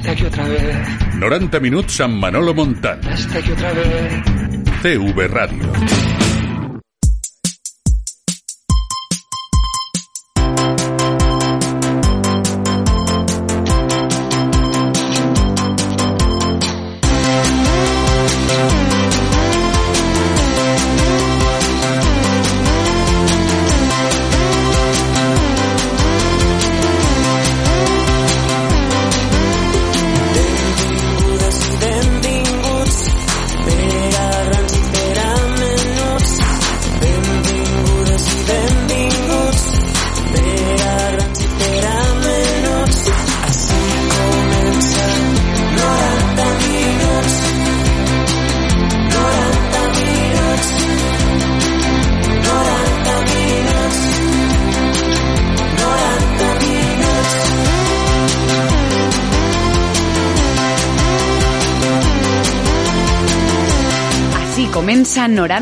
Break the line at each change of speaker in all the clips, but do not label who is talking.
Está aquí otra vez.
90 minuts amb Manolo Montal.
Está aquí otra vez.
CV Ràdio.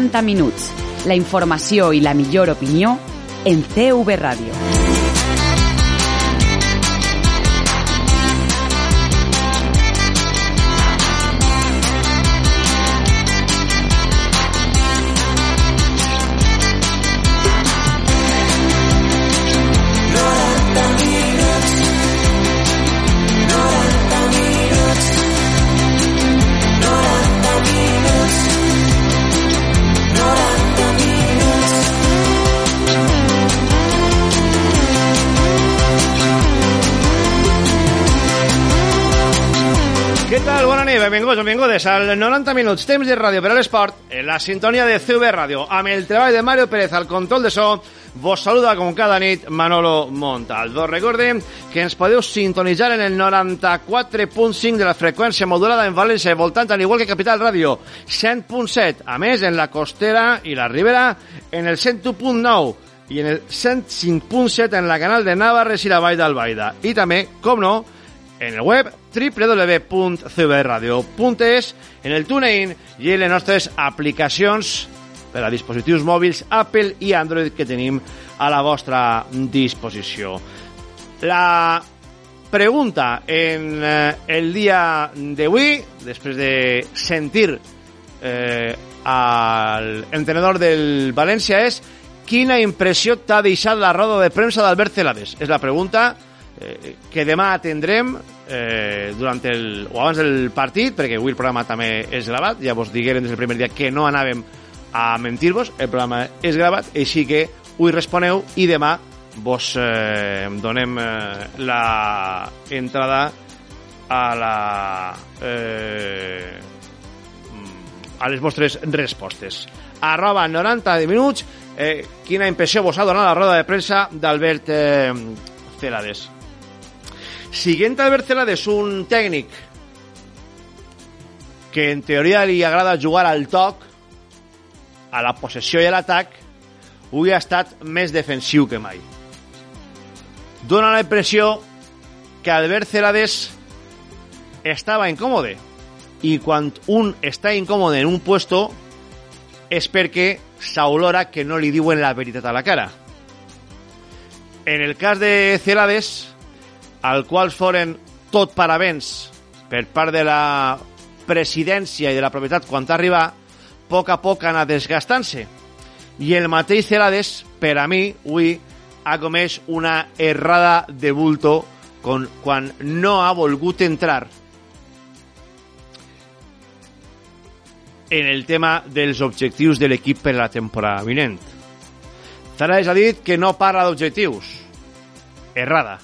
60 minuts.
La informació i la millor opinió en CV Ràdio.
Bona nit, benvinguts, benvingudes al 90 minuts, temps de ràdio per a l'esport, en la sintonia de CV Ràdio, amb el treball de Mario Pérez al control de so, vos saluda com cada nit Manolo Montal. Vos recordem que ens podeu sintonitzar en el 94.5 de la freqüència modulada en València i voltant, al igual que Capital Ràdio, 100.7. A més, en la costera i la ribera, en el 101.9 i en el 105.7 en la canal de Navarres i la Vall d'Albaida. I també, com no, en el web www.cbradio.es, en el TuneIn i en les nostres aplicacions per a dispositius mòbils Apple i Android que tenim a la vostra disposició. La pregunta en eh, el dia d'avui, després de sentir eh, al entrenador del València, és quina impressió t'ha deixat la roda de premsa d'Albert Celades? És la pregunta eh, que demà atendrem eh, durant el, o abans del partit, perquè avui el programa també és gravat, ja vos diguérem des del primer dia que no anàvem a mentir-vos, el programa és gravat, així que avui responeu i demà vos eh, donem eh, la entrada a la eh, a les vostres respostes. Arroba 90 minuts, eh, quina impressió vos ha donat la roda de premsa d'Albert eh, Celades. Siguent Albert Celades, un tècnic que en teoria li agrada jugar al toc, a la possessió i a l'atac, avui ha estat més defensiu que mai. Dóna la impressió que Albert Celades estava incòmode i quan un està incòmode en un puesto és perquè s'olora que no li diuen la veritat a la cara. En el cas de Celades, al qual foren tot parabens per part de la presidència i de la propietat quan arriba, a poc a poc ha anat desgastant-se. I el mateix Celades, per a mi, avui ha comès una errada de bulto con, quan no ha volgut entrar en el tema dels objectius de l'equip per la temporada vinent. Celades ha dit que no parla d'objectius. Errada.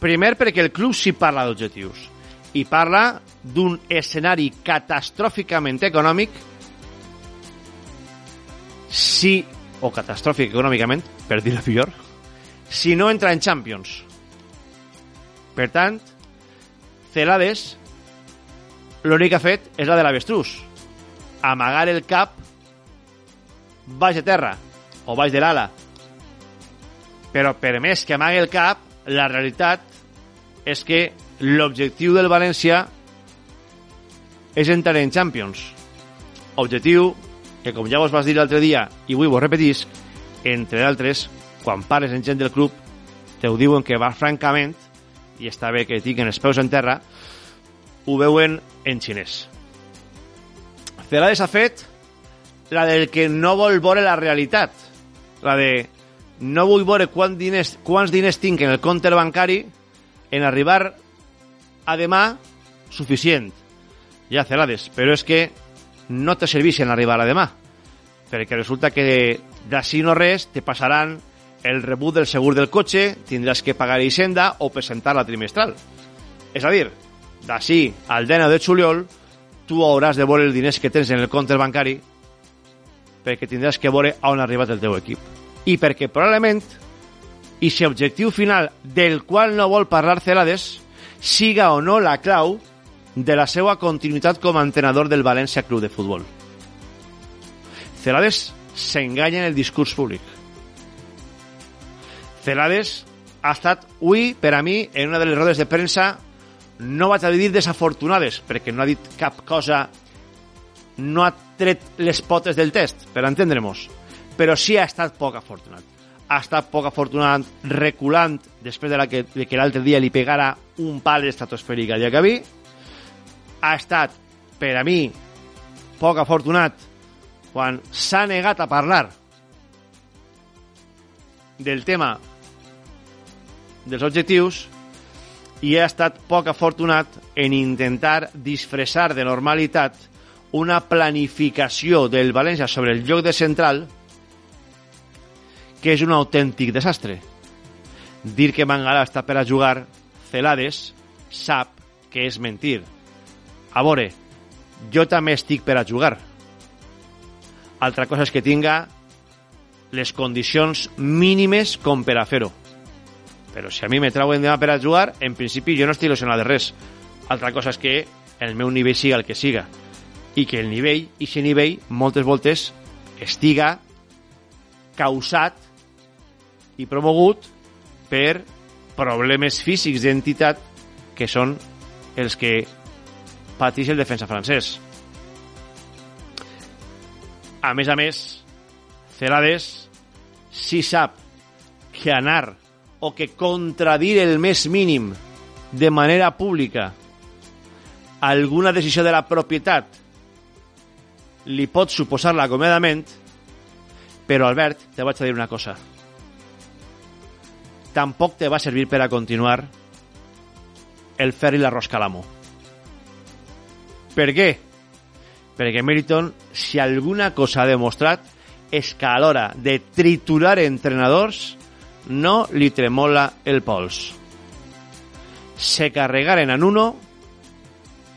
Primer perquè el club sí parla d'objectius i parla d'un escenari catastròficament econòmic si, o catastròfic econòmicament, per dir-ho millor, si no entra en Champions. Per tant, Celades l'únic que ha fet és la de l'avestrús. Amagar el cap baix de terra o baix de l'ala. Però per més que amagui el cap, la realitat és que l'objectiu del València és entrar en Champions. Objectiu que, com ja vos vas dir l'altre dia, i avui vos repetís, entre d'altres, quan pares en gent del club, te ho diuen que va francament, i està bé que tinguin els peus en terra, ho veuen en xinès. Celades ha fet la del que no vol veure la realitat. La de no vull veure quants diners, quants diners tinc en el compte bancari en arribar a demà suficient. Ja, Celades, però és que no te serveix en arribar a demà. Perquè resulta que d'ací no res te passaran el rebut del segur del cotxe, tindràs que pagar Hisenda o presentar la trimestral. És a dir, d'ací al 19 de juliol tu hauràs de veure els diners que tens en el compte bancari perquè tindràs que veure on ha arribat el teu equip. I perquè probablement i si objectiu final del qual no vol parlar Celades siga o no la clau de la seva continuïtat com a entrenador del València Club de Futbol. Celades s'enganya en el discurs públic. Celades ha estat avui, per a mi, en una de les rodes de premsa, no vaig a dir desafortunades, perquè no ha dit cap cosa, no ha tret les potes del test, per entendre-nos, però sí ha estat poc afortunat. Ha estat poc afortunat reculant després de, la que, de que l'altre dia li pegara un pal estratosfèric al Jacaví. Ha estat, per a mi, poc afortunat quan s'ha negat a parlar del tema dels objectius i ha estat poc afortunat en intentar disfressar de normalitat una planificació del València sobre el lloc de central és un autèntic desastre. Dir que Mangala està per a jugar Celades sap que és mentir. A veure, jo també estic per a jugar. Altra cosa és que tinga les condicions mínimes com per a fer-ho. Però si a mi me trauen demà per a jugar, en principi jo no estic il·lusionat de res. Altra cosa és que el meu nivell siga el que siga. I que el nivell, i aquest nivell, moltes voltes, estiga causat i promogut per problemes físics d'entitat que són els que pateix el defensa francès. A més a més, Celades si sap que anar o que contradir el més mínim de manera pública alguna decisió de la propietat li pot suposar l'acomiadament, però Albert, te vaig a dir una cosa. Tampoc te va servir per a continuar el fer i l'arròs calamo. Per què? Perquè Meriton, si alguna cosa ha demostrat, és que a l'hora de triturar entrenadors no li tremola el pols. Se carregaren en uno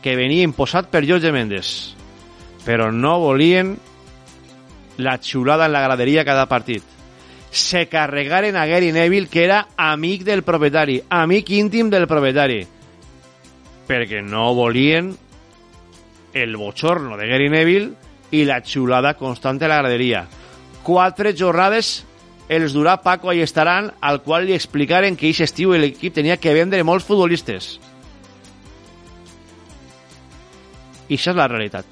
que venia imposat per Jorge Méndez, però no volien la xulada en la graderia cada partit. Se carregaren a Gary Neville, que era amic del propietari, amic íntim del propietari, perquè no volien el bochorno de Gary Neville i la xulada constant de la graderia. Quatre jornades els durà Paco i estaran al qual li explicaren que aquest estiu l'equip tenia que vendre molts futbolistes. I això és la realitat.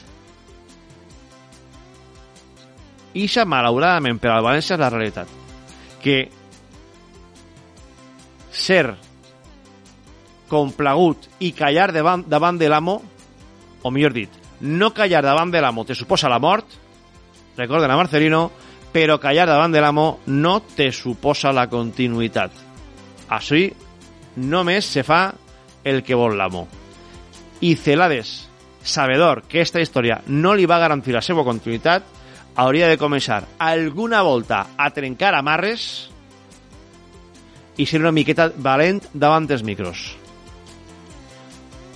I això, malauradament, per al València és la realitat. Que ser complagut i callar davant, davant de l'amo, o millor dit, no callar davant de l'amo te suposa la mort, recorden a Marcelino, però callar davant de l'amo no te suposa la continuïtat. Així, només se fa el que vol l'amo. I Celades, sabedor que esta història no li va garantir la seva continuïtat, hauria de començar alguna volta a trencar amarres i ser una miqueta valent davant dels micros.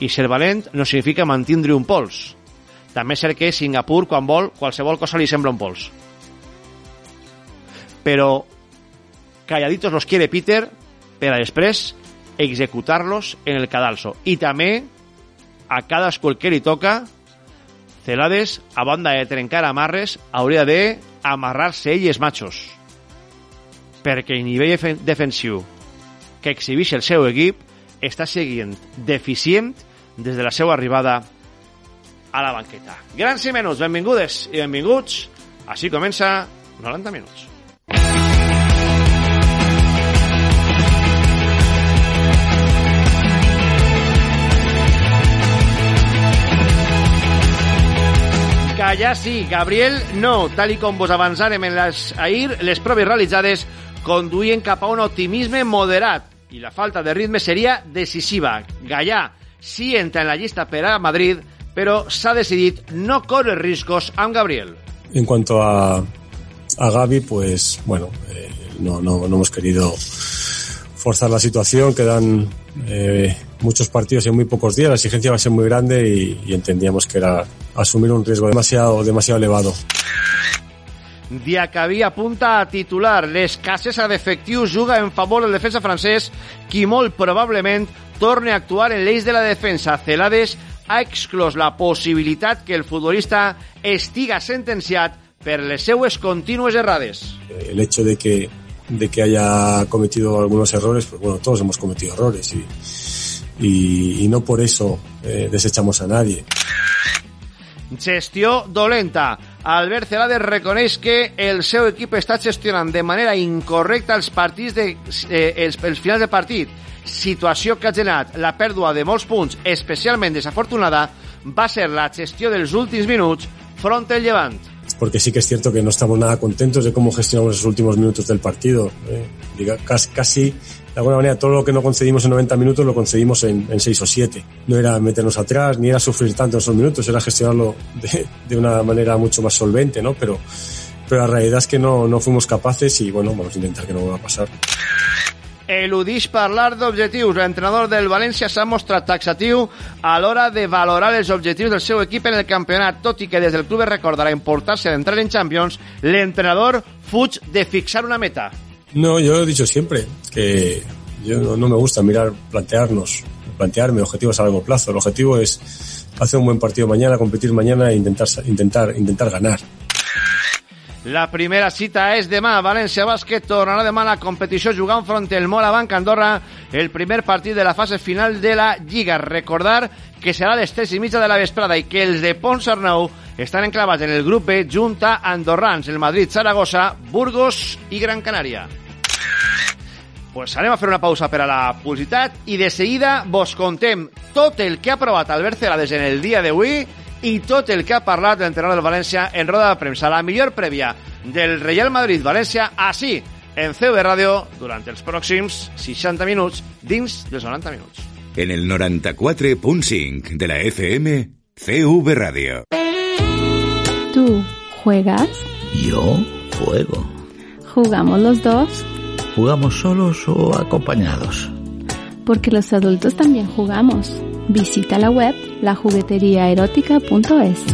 I ser valent no significa mantindre un pols. També és cert que Singapur, quan vol, qualsevol cosa li sembla un pols. Però calladitos los quiere Peter per a després executar-los en el cadalso. I també a cadascú el que li toca Celades, a banda de trencar amarres, hauria de amarrar-se ell els machos. Perquè el nivell defen- defensiu que exhibeix el seu equip està seguint deficient des de la seva arribada a la banqueta. Grans i menuts, benvingudes i benvinguts. Així comença 90 minuts. Gallà sí, Gabriel no. Tal i com vos avançarem en les, ahir, les proves realitzades conduïen cap a un optimisme moderat i la falta de ritme seria decisiva. Gallà sí entra en la llista per a Madrid, però s'ha decidit no córrer riscos amb Gabriel.
En cuanto a, a Gaby, pues bueno, eh, no, no, no hemos querido forzar la situación, quedan eh, muchos partidos en muy pocos días, la exigencia va a ser muy grande y entendíamos que era asumir un riesgo demasiado, demasiado elevado.
Diacabí apunta a titular. L'escassesa d'efectius juga en favor del defensa francès, qui molt probablement torne a actuar en l'eix de la defensa. Celades ha exclòs la possibilitat que el futbolista estiga sentenciat per les seues contínues errades.
El hecho de que, de que haya cometido algunos errores, pues bueno, todos hemos cometido errores y, y, y no por eso eh, desechamos a nadie.
Gestió dolenta. Albert Celades reconeix que el seu equip està gestionant de manera incorrecta els partits de, eh, els, els finals de partit. Situació que ha generat la pèrdua de molts punts, especialment desafortunada, va ser la gestió dels últims minuts front al Llevant.
Porque sí que es cierto que no estamos nada contentos de cómo gestionamos esos últimos minutos del partido. eh. Casi, casi, de alguna manera, todo lo que no concedimos en 90 minutos lo concedimos en, en 6 o 7. No era meternos atrás, ni era sufrir tanto esos minutos, era gestionarlo de, de una manera mucho más solvente, ¿no? Pero, pero la realidad es que no, no fuimos capaces y bueno, vamos a intentar que no vuelva a pasar.
Eludix parlar d'objectius. L'entrenador del València s'ha mostrat taxatiu a l'hora de valorar els objectius del seu equip en el campionat, tot i que des del club es recorda la importància d'entrar en Champions, l'entrenador fuig de fixar una meta.
No, yo he dicho siempre que yo no, me gusta mirar, plantearnos, plantearme objetivos a largo plazo. El objetivo es hacer un buen partido mañana, competir mañana e intentar, intentar, intentar ganar.
La primera cita és demà. València Bàsquet tornarà demà a la competició jugant front el Morabanc Andorra el primer partit de la fase final de la Lliga. Recordar que serà a les 3 i mitja de la vesprada i que els de Pons Arnau estan enclavats en el grup B junt Andorrans, el Madrid, Saragossa, Burgos i Gran Canària. Pues anem a fer una pausa per a la publicitat i de seguida vos contem tot el que ha aprovat Albert Celades en el dia d'avui i tot el que ha parlat l'entrenador del València en roda de premsa. La millor prèvia del Real Madrid-València així, en CV Ràdio, durant els pròxims 60 minuts, dins dels 90 minuts.
En el 94.5 de la FM, CV Radio.
¿Tú juegas?
Yo juego.
¿Jugamos los dos?
¿Jugamos solos o acompañados?
Porque los adultos también jugamos. Visita la web lajugueteriaerótica.es.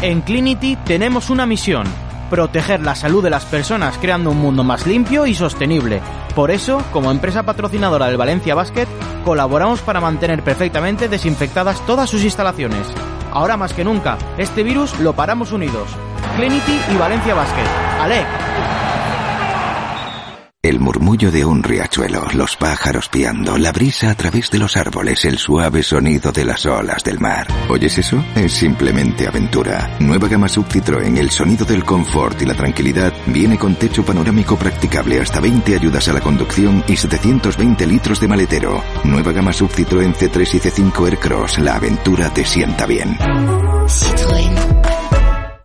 En Clinity tenemos una misión, proteger la salud de las personas creando un mundo más limpio y sostenible. Por eso, como empresa patrocinadora del Valencia Basket, colaboramos para mantener perfectamente desinfectadas todas sus instalaciones. Ahora más que nunca, este virus lo paramos unidos. Clinity y Valencia Basket. ¡Ale!
El murmullo de un riachuelo, los pájaros piando, la brisa a través de los árboles, el suave sonido de las olas del mar. ¿Oyes eso? Es simplemente aventura. Nueva gama Sub Citroën, el sonido del confort y la tranquilidad, viene con techo panorámico practicable, hasta 20 ayudas a la conducción y 720 litros de maletero. Nueva gama Sub Citroën C3 y C5 Aircross, la aventura te sienta bien.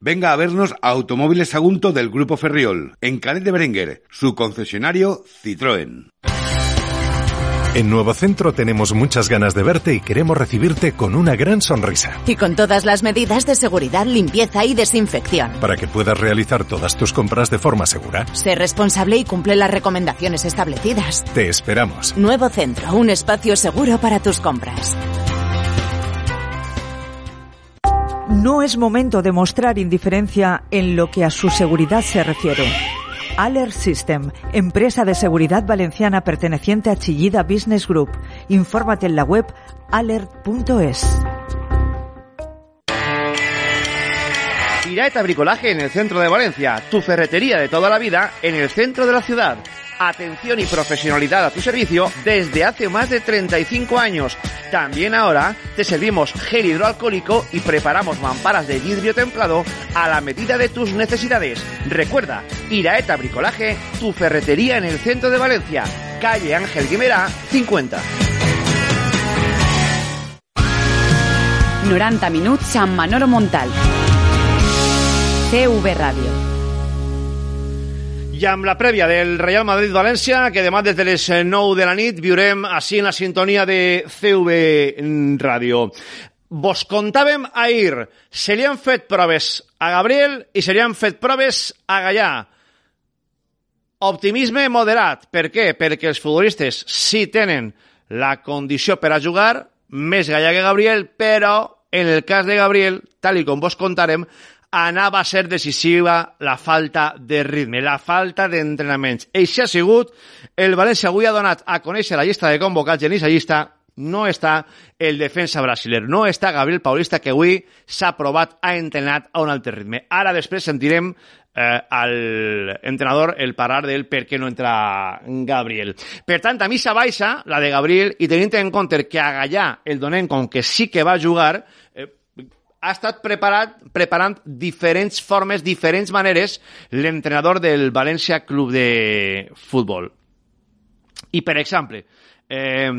Venga a vernos a Automóviles Sagunto del Grupo Ferriol, en Canet de Berenguer, su concesionario Citroën.
En Nuevo Centro tenemos muchas ganas de verte y queremos recibirte con una gran sonrisa.
Y con todas las medidas de seguridad, limpieza y desinfección.
Para que puedas realizar todas tus compras de forma segura.
Sé responsable y cumple las recomendaciones establecidas.
Te esperamos.
Nuevo Centro, un espacio seguro para tus compras.
No es momento de mostrar indiferencia en lo que a su seguridad se refiere. Alert System, empresa de seguridad valenciana perteneciente a Chillida Business Group. Infórmate en la web alert.es.
Iraeta Bricolaje en el centro de Valencia, tu ferretería de toda la vida en el centro de la ciudad. Atención y profesionalidad a tu servicio desde hace más de 35 años. También ahora te servimos gel hidroalcohólico y preparamos mamparas de vidrio templado a la medida de tus necesidades. Recuerda, Iraeta Bricolaje, tu ferretería en el centro de Valencia, calle Ángel Guimerá 50.
90 minuts amb Manolo Montal. CV Ràdio.
I amb la prèvia del Real Madrid-València, que demà des de les 9 de la nit viurem així en la sintonia de CV Ràdio. Vos contàvem ahir, se li han fet proves a Gabriel i se li han fet proves a Gallà. Optimisme moderat. Per què? Perquè els futbolistes sí tenen la condició per a jugar, més Gallà que Gabriel, però en el cas de Gabriel, tal i com vos contarem, anava a ser decisiva la falta de ritme, la falta d'entrenaments. Això ha sigut, el València avui ha donat a conèixer la llista de convocats i aquesta llista no està el defensa brasiler, no està Gabriel Paulista, que avui s'ha provat, ha entrenat a un altre ritme. Ara després sentirem eh, al entrenador el parar del per què no entra Gabriel. Per tant, a missa baixa, la de Gabriel, i tenint en compte que a Gallà el donem com que sí que va jugar, eh, ha estat preparat, preparant diferents formes, diferents maneres, l'entrenador del València Club de Futbol. I, per exemple, eh,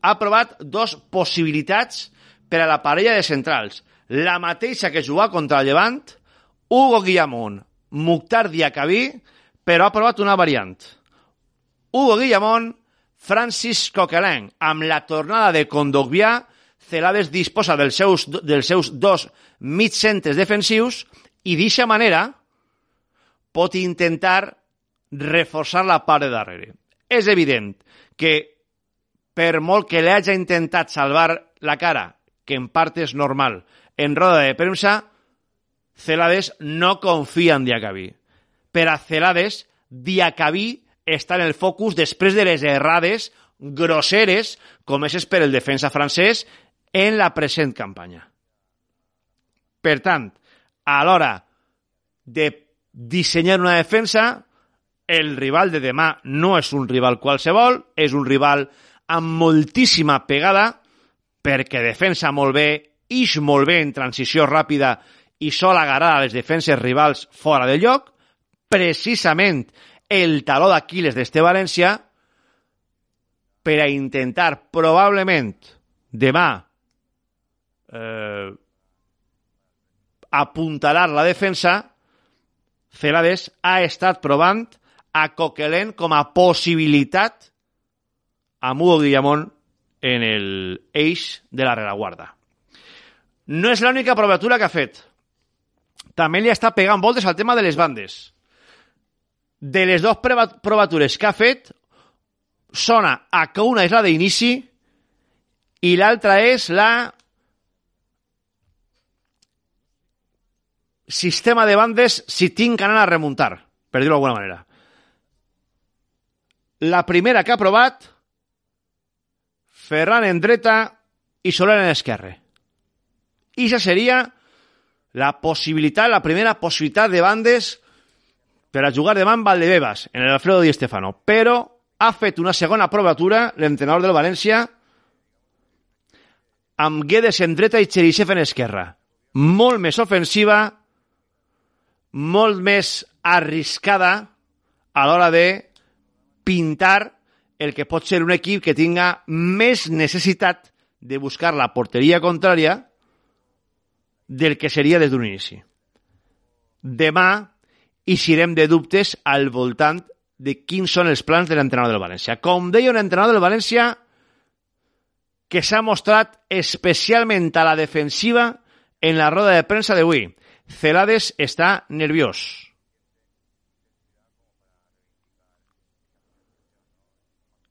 ha provat dos possibilitats per a la parella de centrals. La mateixa que jugava contra el Llevant, Hugo Guillamón, Mukhtar Diacabí, però ha provat una variant. Hugo Guillamón, Francis Coquelin, amb la tornada de Condogbià, Celades disposa dels seus, dels seus dos mig centres defensius i d'aquesta manera pot intentar reforçar la part de darrere. És evident que per molt que li hagi intentat salvar la cara, que en part és normal, en roda de premsa, Celades no confia en Diacabí. Per a Celades, Diacabí està en el focus després de les errades grosseres comeses per el defensa francès en la present campanya. Per tant, a l'hora de dissenyar una defensa, el rival de demà no és un rival qualsevol, és un rival amb moltíssima pegada, perquè defensa molt bé, ix molt bé en transició ràpida i sol agarrar a les defenses rivals fora del lloc, precisament el taló d'Aquiles d'este València, per a intentar probablement demà eh, apuntalar la defensa, Celades ha estat provant a Coquelin com a possibilitat a Hugo Guillamón en el eix de la rereguarda. No és l'única provatura que ha fet. També li està pegant voltes al tema de les bandes. De les dues provatures que ha fet, sona a que una és la d'inici i l'altra és la sistema de bandes si tinc anar a remuntar, per dir-ho d'alguna manera. La primera que ha provat, Ferran en dreta i Soler en esquerre. I això seria la possibilitat, la primera possibilitat de bandes per a jugar demà amb Valdebebas, en el Alfredo Di Stefano. Però ha fet una segona provatura l'entrenador del València amb Guedes en dreta i Xerixef en esquerra. Molt més ofensiva, molt més arriscada a l'hora de pintar el que pot ser un equip que tinga més necessitat de buscar la porteria contrària del que seria des d'un inici. Demà eixirem de dubtes al voltant de quins són els plans de l'entrenador del València. Com deia un entrenador del València que s'ha mostrat especialment a la defensiva en la roda de premsa d'avui. Celades està nerviós.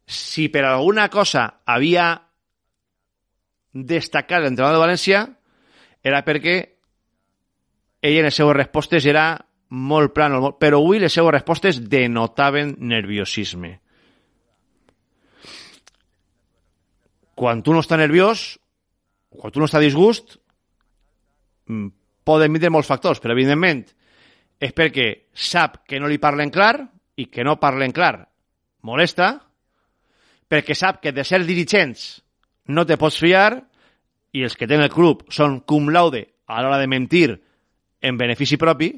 Si per alguna cosa havia destacat l'entrenador de València era perquè ell en les seues respostes era molt plano, molt... però avui les seues respostes denotaven nerviosisme. Quan tu no estàs nerviós, quan tu no disgust, mm, poden vindre molts factors, però evidentment és perquè sap que no li parlen clar i que no parlen clar molesta, perquè sap que de ser dirigents no te pots fiar i els que tenen el club són cum laude a l'hora de mentir en benefici propi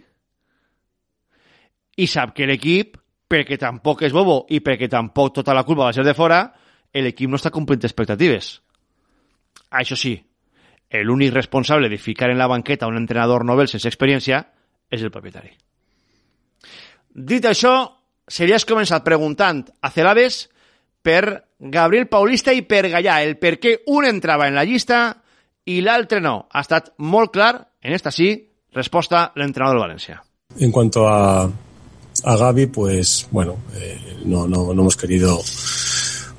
i sap que l'equip, perquè tampoc és bobo i perquè tampoc tota la culpa va ser de fora, l'equip no està complint expectatives. Això sí, l'únic responsable de ficar en la banqueta un entrenador novel sense experiència és el propietari. Dit això, series començat preguntant a Celades per Gabriel Paulista i per Gallà, el per què un entrava en la llista i l'altre no. Ha estat molt clar, en esta sí, resposta l'entrenador del València.
En cuanto a, a Gaby, pues bueno, eh, no, no, no hemos querido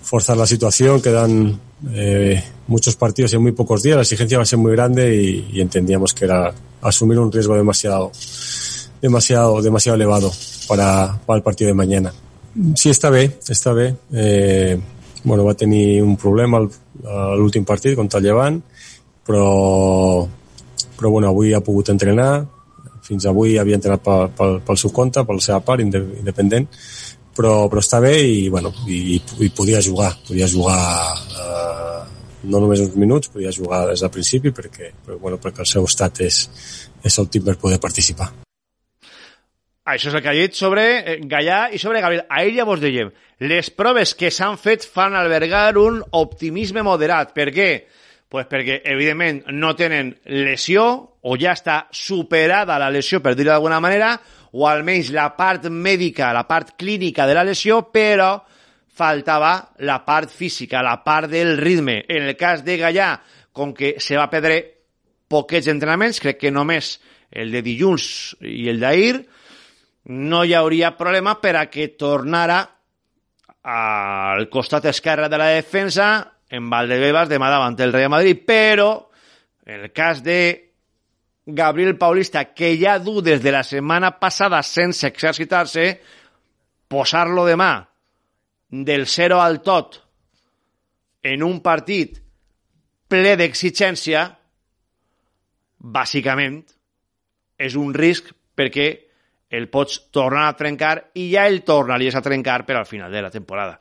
forzar la situación, quedan eh, muchos partidos en muy pocos días, la exigencia va a ser muy grande y, y, entendíamos que era asumir un riesgo demasiado, demasiado, demasiado elevado para, para el partido de mañana. Sí, està bé, està bé. Eh, bueno, va tenir un problema al, a l'últim partit contra el Llevant, però, però bueno, avui ha pogut entrenar, fins avui havia entrenat pel, pel, pel seu compte, per la seva part, independent, però, però està bé i, bueno, i, i podia jugar, podia jugar eh, no només uns minuts, podia jugar des del principi perquè, però, bueno, perquè el seu estat és, és òptim per poder participar.
Això és el que ha dit sobre eh, Gallà i sobre Gabriel. A ell llavors dèiem, les proves que s'han fet fan albergar un optimisme moderat. Per què? Pues perquè, evidentment, no tenen lesió o ja està superada la lesió, per dir-ho d'alguna manera, o almenys la part mèdica, la part clínica de la lesió, però faltava la part física, la part del ritme. En el cas de Gallà, com que se va perdre poquets entrenaments, crec que només el de dilluns i el d'ahir, no hi hauria problema per a que tornara al costat esquerre de la defensa en Valdebebas demà davant el Real Madrid, però en el cas de Gabriel Paulista, que ja du des de la setmana passada sense exercitar-se, posar-lo demà del 0 al tot en un partit ple d'exigència, bàsicament, és un risc perquè el pots tornar a trencar i ja el tornaries a trencar per al final de la temporada.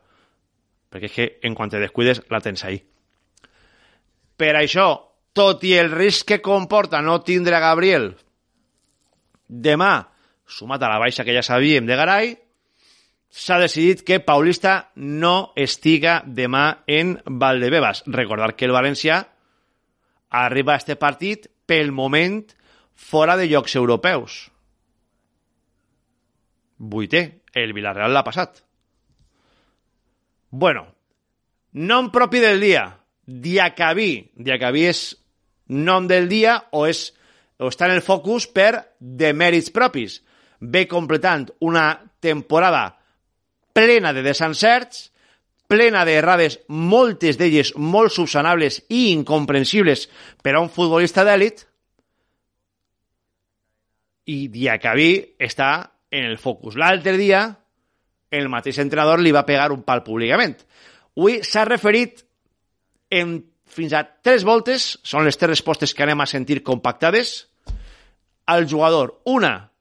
Perquè és que, en quant te descuides, la tens ahí. Per això, tot i el risc que comporta no tindre a Gabriel demà, sumat a la baixa que ja sabíem de Garay, s'ha decidit que Paulista no estiga demà en Valdebebas. Recordar que el València arriba a este partit pel moment fora de llocs europeus. Vuitè, el Villarreal l'ha passat. Bueno, nom propi del dia, Diacabí. Diacabí és nom del dia o, és, o està en el focus per demèrits propis. Ve completant una temporada plena de desencerts, plena d'errades, moltes d'elles molt subsanables i incomprensibles per a un futbolista d'èlit, i Diacabí està en el focus. L'altre dia, el mateix entrenador li va pegar un pal públicament. Avui s'ha referit en fins a tres voltes, són les tres respostes que anem a sentir compactades, al jugador. Una,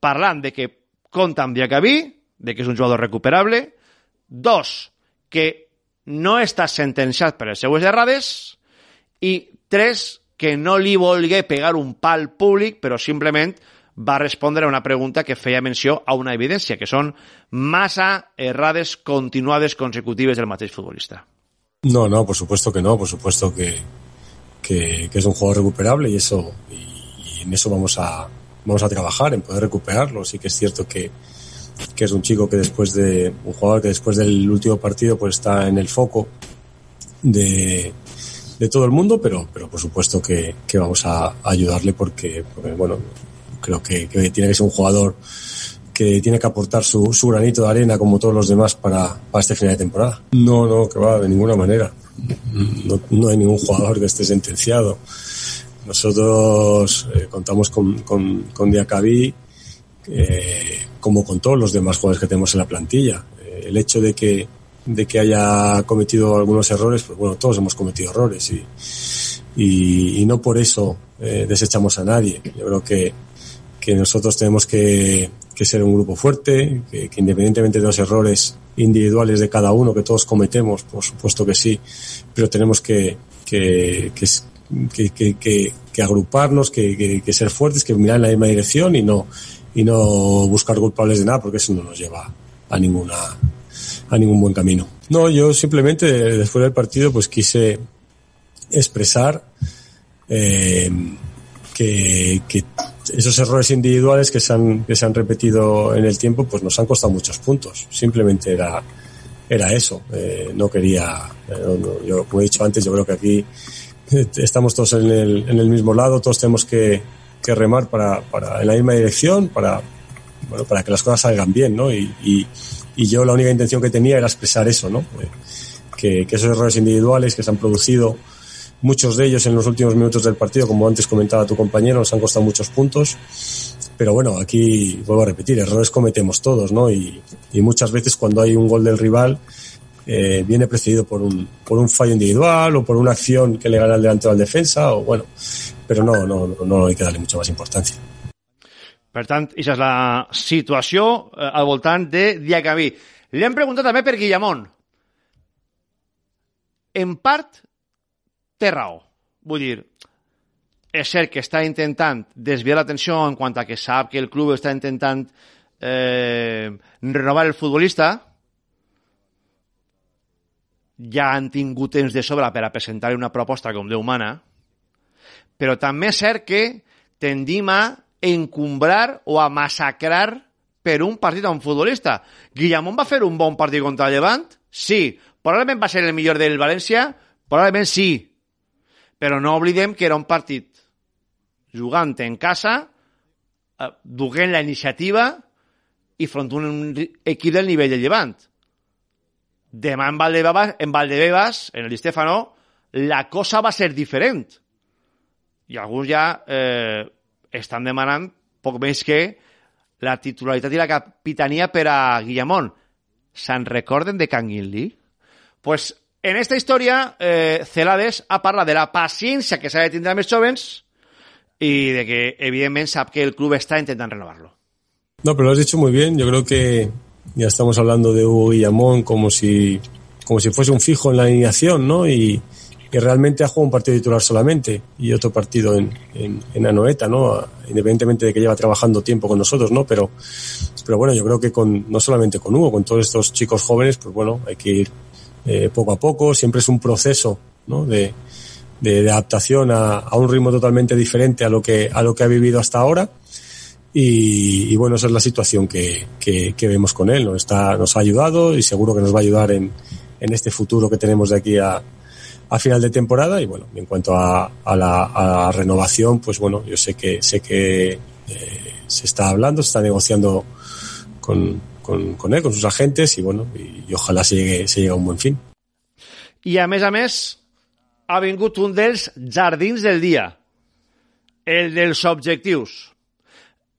parlant de que compta amb Diacabí, de que és un jugador recuperable. Dos, que no està sentenciat per les seues errades. I tres, que no li volgué pegar un pal públic, però simplement va respondre a una pregunta que feia menció a una evidència, que són massa errades continuades consecutives del mateix futbolista.
No, no, por supuesto que no, por supuesto que, que, es un jugador recuperable y eso y, en eso vamos a vamos a trabajar en poder recuperarlo. Sí que es cierto que, que es un chico que después de un jugador que después del último partido pues está en el foco de, de todo el mundo, pero pero por supuesto que, que vamos a, ayudarle porque, porque bueno creo que, tiene que ser un jugador que tiene que aportar su, su granito de arena como todos los demás para, para, este final de temporada. No, no, que va, de ninguna manera. No, no hay ningún jugador que esté sentenciado. Nosotros eh, contamos con, con, con Diacabí eh, como con todos los demás jugadores que tenemos en la plantilla. Eh, el hecho de que, de que haya cometido algunos errores, pues bueno, todos hemos cometido errores y, y, y no por eso eh, desechamos a nadie. Yo creo que, que nosotros tenemos que, que ser un grupo fuerte, que, que, independientemente de los errores individuales de cada uno que todos cometemos, por supuesto que sí, pero tenemos que, que, que, que, agruparnos, que, que, ser fuertes, que mirar en la misma dirección y no, y no buscar culpables de nada, porque eso no nos lleva a ninguna a ningún buen camino. No, yo simplemente después del partido pues quise expresar eh, que, que esos errores individuales que se han, que se han repetido en el tiempo, pues nos han costado muchos puntos. Simplemente era, era eso. Eh, no quería, eh, no, yo, como he dicho antes, yo creo que aquí estamos todos en el, en el mismo lado, todos tenemos que, que remar para, para, en la misma dirección, para, bueno, para que las cosas salgan bien, ¿no? Y, y, y yo la única intención que tenía era expresar eso, ¿no? Eh, que, que esos errores individuales que se han producido, muchos de ellos en los últimos minutos del partido, como antes comentaba tu compañero, nos han costado muchos puntos. Pero bueno, aquí vuelvo a repetir, errores cometemos todos, ¿no? Y, muchas veces cuando hay un gol del rival, eh, viene precedido por un, por un fallo individual o por una acción que le gana el delantero al defensa, o bueno, pero no, no, no, hay que darle mucha más importancia.
Per tant, la situació eh, al voltant de Diacabí. Li hem preguntat també per Guillamón. En part, té raó. Vull dir, és cert que està intentant desviar l'atenció en quant a que sap que el club està intentant eh, renovar el futbolista. Ja han tingut temps de sobre per a presentar una proposta com Déu mana, però també és cert que tendim a encumbrar o a massacrar per un partit a un futbolista. Guillamón va fer un bon partit contra el Levant? Sí. Probablement va ser el millor del València? Probablement sí. Però no oblidem que era un partit jugant en casa, eh, duent la iniciativa i front un equip del nivell del Llevant. Demà en Valdebebas, en Valdebebas, en el Di Stefano, la cosa va ser diferent. I alguns ja eh, estan demanant poc més que la titularitat i la capitania per a Guillamón. Se'n recorden de Can Guinli? Pues en esta història, eh, Celades ha parlat de la paciència que s'ha de tindre amb y de que evidentemente sap que el club está intentando renovarlo.
No, pero lo has dicho muy bien. Yo creo que ya estamos hablando de Hugo Guillamón como si, como si fuese un fijo en la alineación, ¿no? Y, y realmente ha jugado un partido titular solamente y otro partido en, en, en Anoeta, ¿no? Independientemente de que lleva trabajando tiempo con nosotros, ¿no? Pero, pero bueno, yo creo que con, no solamente con Hugo, con todos estos chicos jóvenes, pues bueno, hay que ir eh, poco a poco. Siempre es un proceso, ¿no? De, adaptación a, un ritmo totalmente diferente a lo que, a lo que ha vivido hasta ahora. Y, y bueno, esa es la situación que, que, vemos con él. Nos, está, nos ha ayudado y seguro que nos va a ayudar en, en este futuro que tenemos de aquí a, final de temporada. Y bueno, en cuanto a, a, la, a la renovación, pues bueno, yo sé que, sé que eh, se está hablando, se está negociando con, con, con él, con sus agentes y bueno, y, y ojalá se llegue, se llegue a un buen fin.
I a més a més, ha vingut un dels jardins del dia, el dels objectius.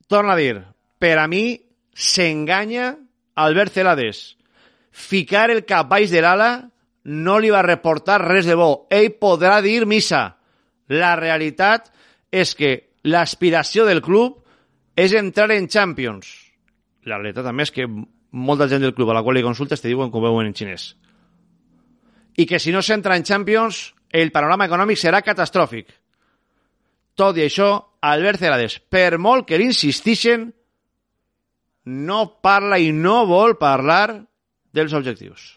Torna a dir, per a mi s'enganya Albert Celades. Ficar el cap baix de l'ala no li va reportar res de bo. Ell podrà dir missa. La realitat és que l'aspiració del club és entrar en Champions. La realitat també és que molta gent del club a la qual li consultes te diuen que ho veuen en xinès. I que si no s'entra en Champions, el panorama econòmic serà catastròfic. Tot i això, Albert Celades, per molt que l'insistixen, no parla i no vol parlar dels objectius.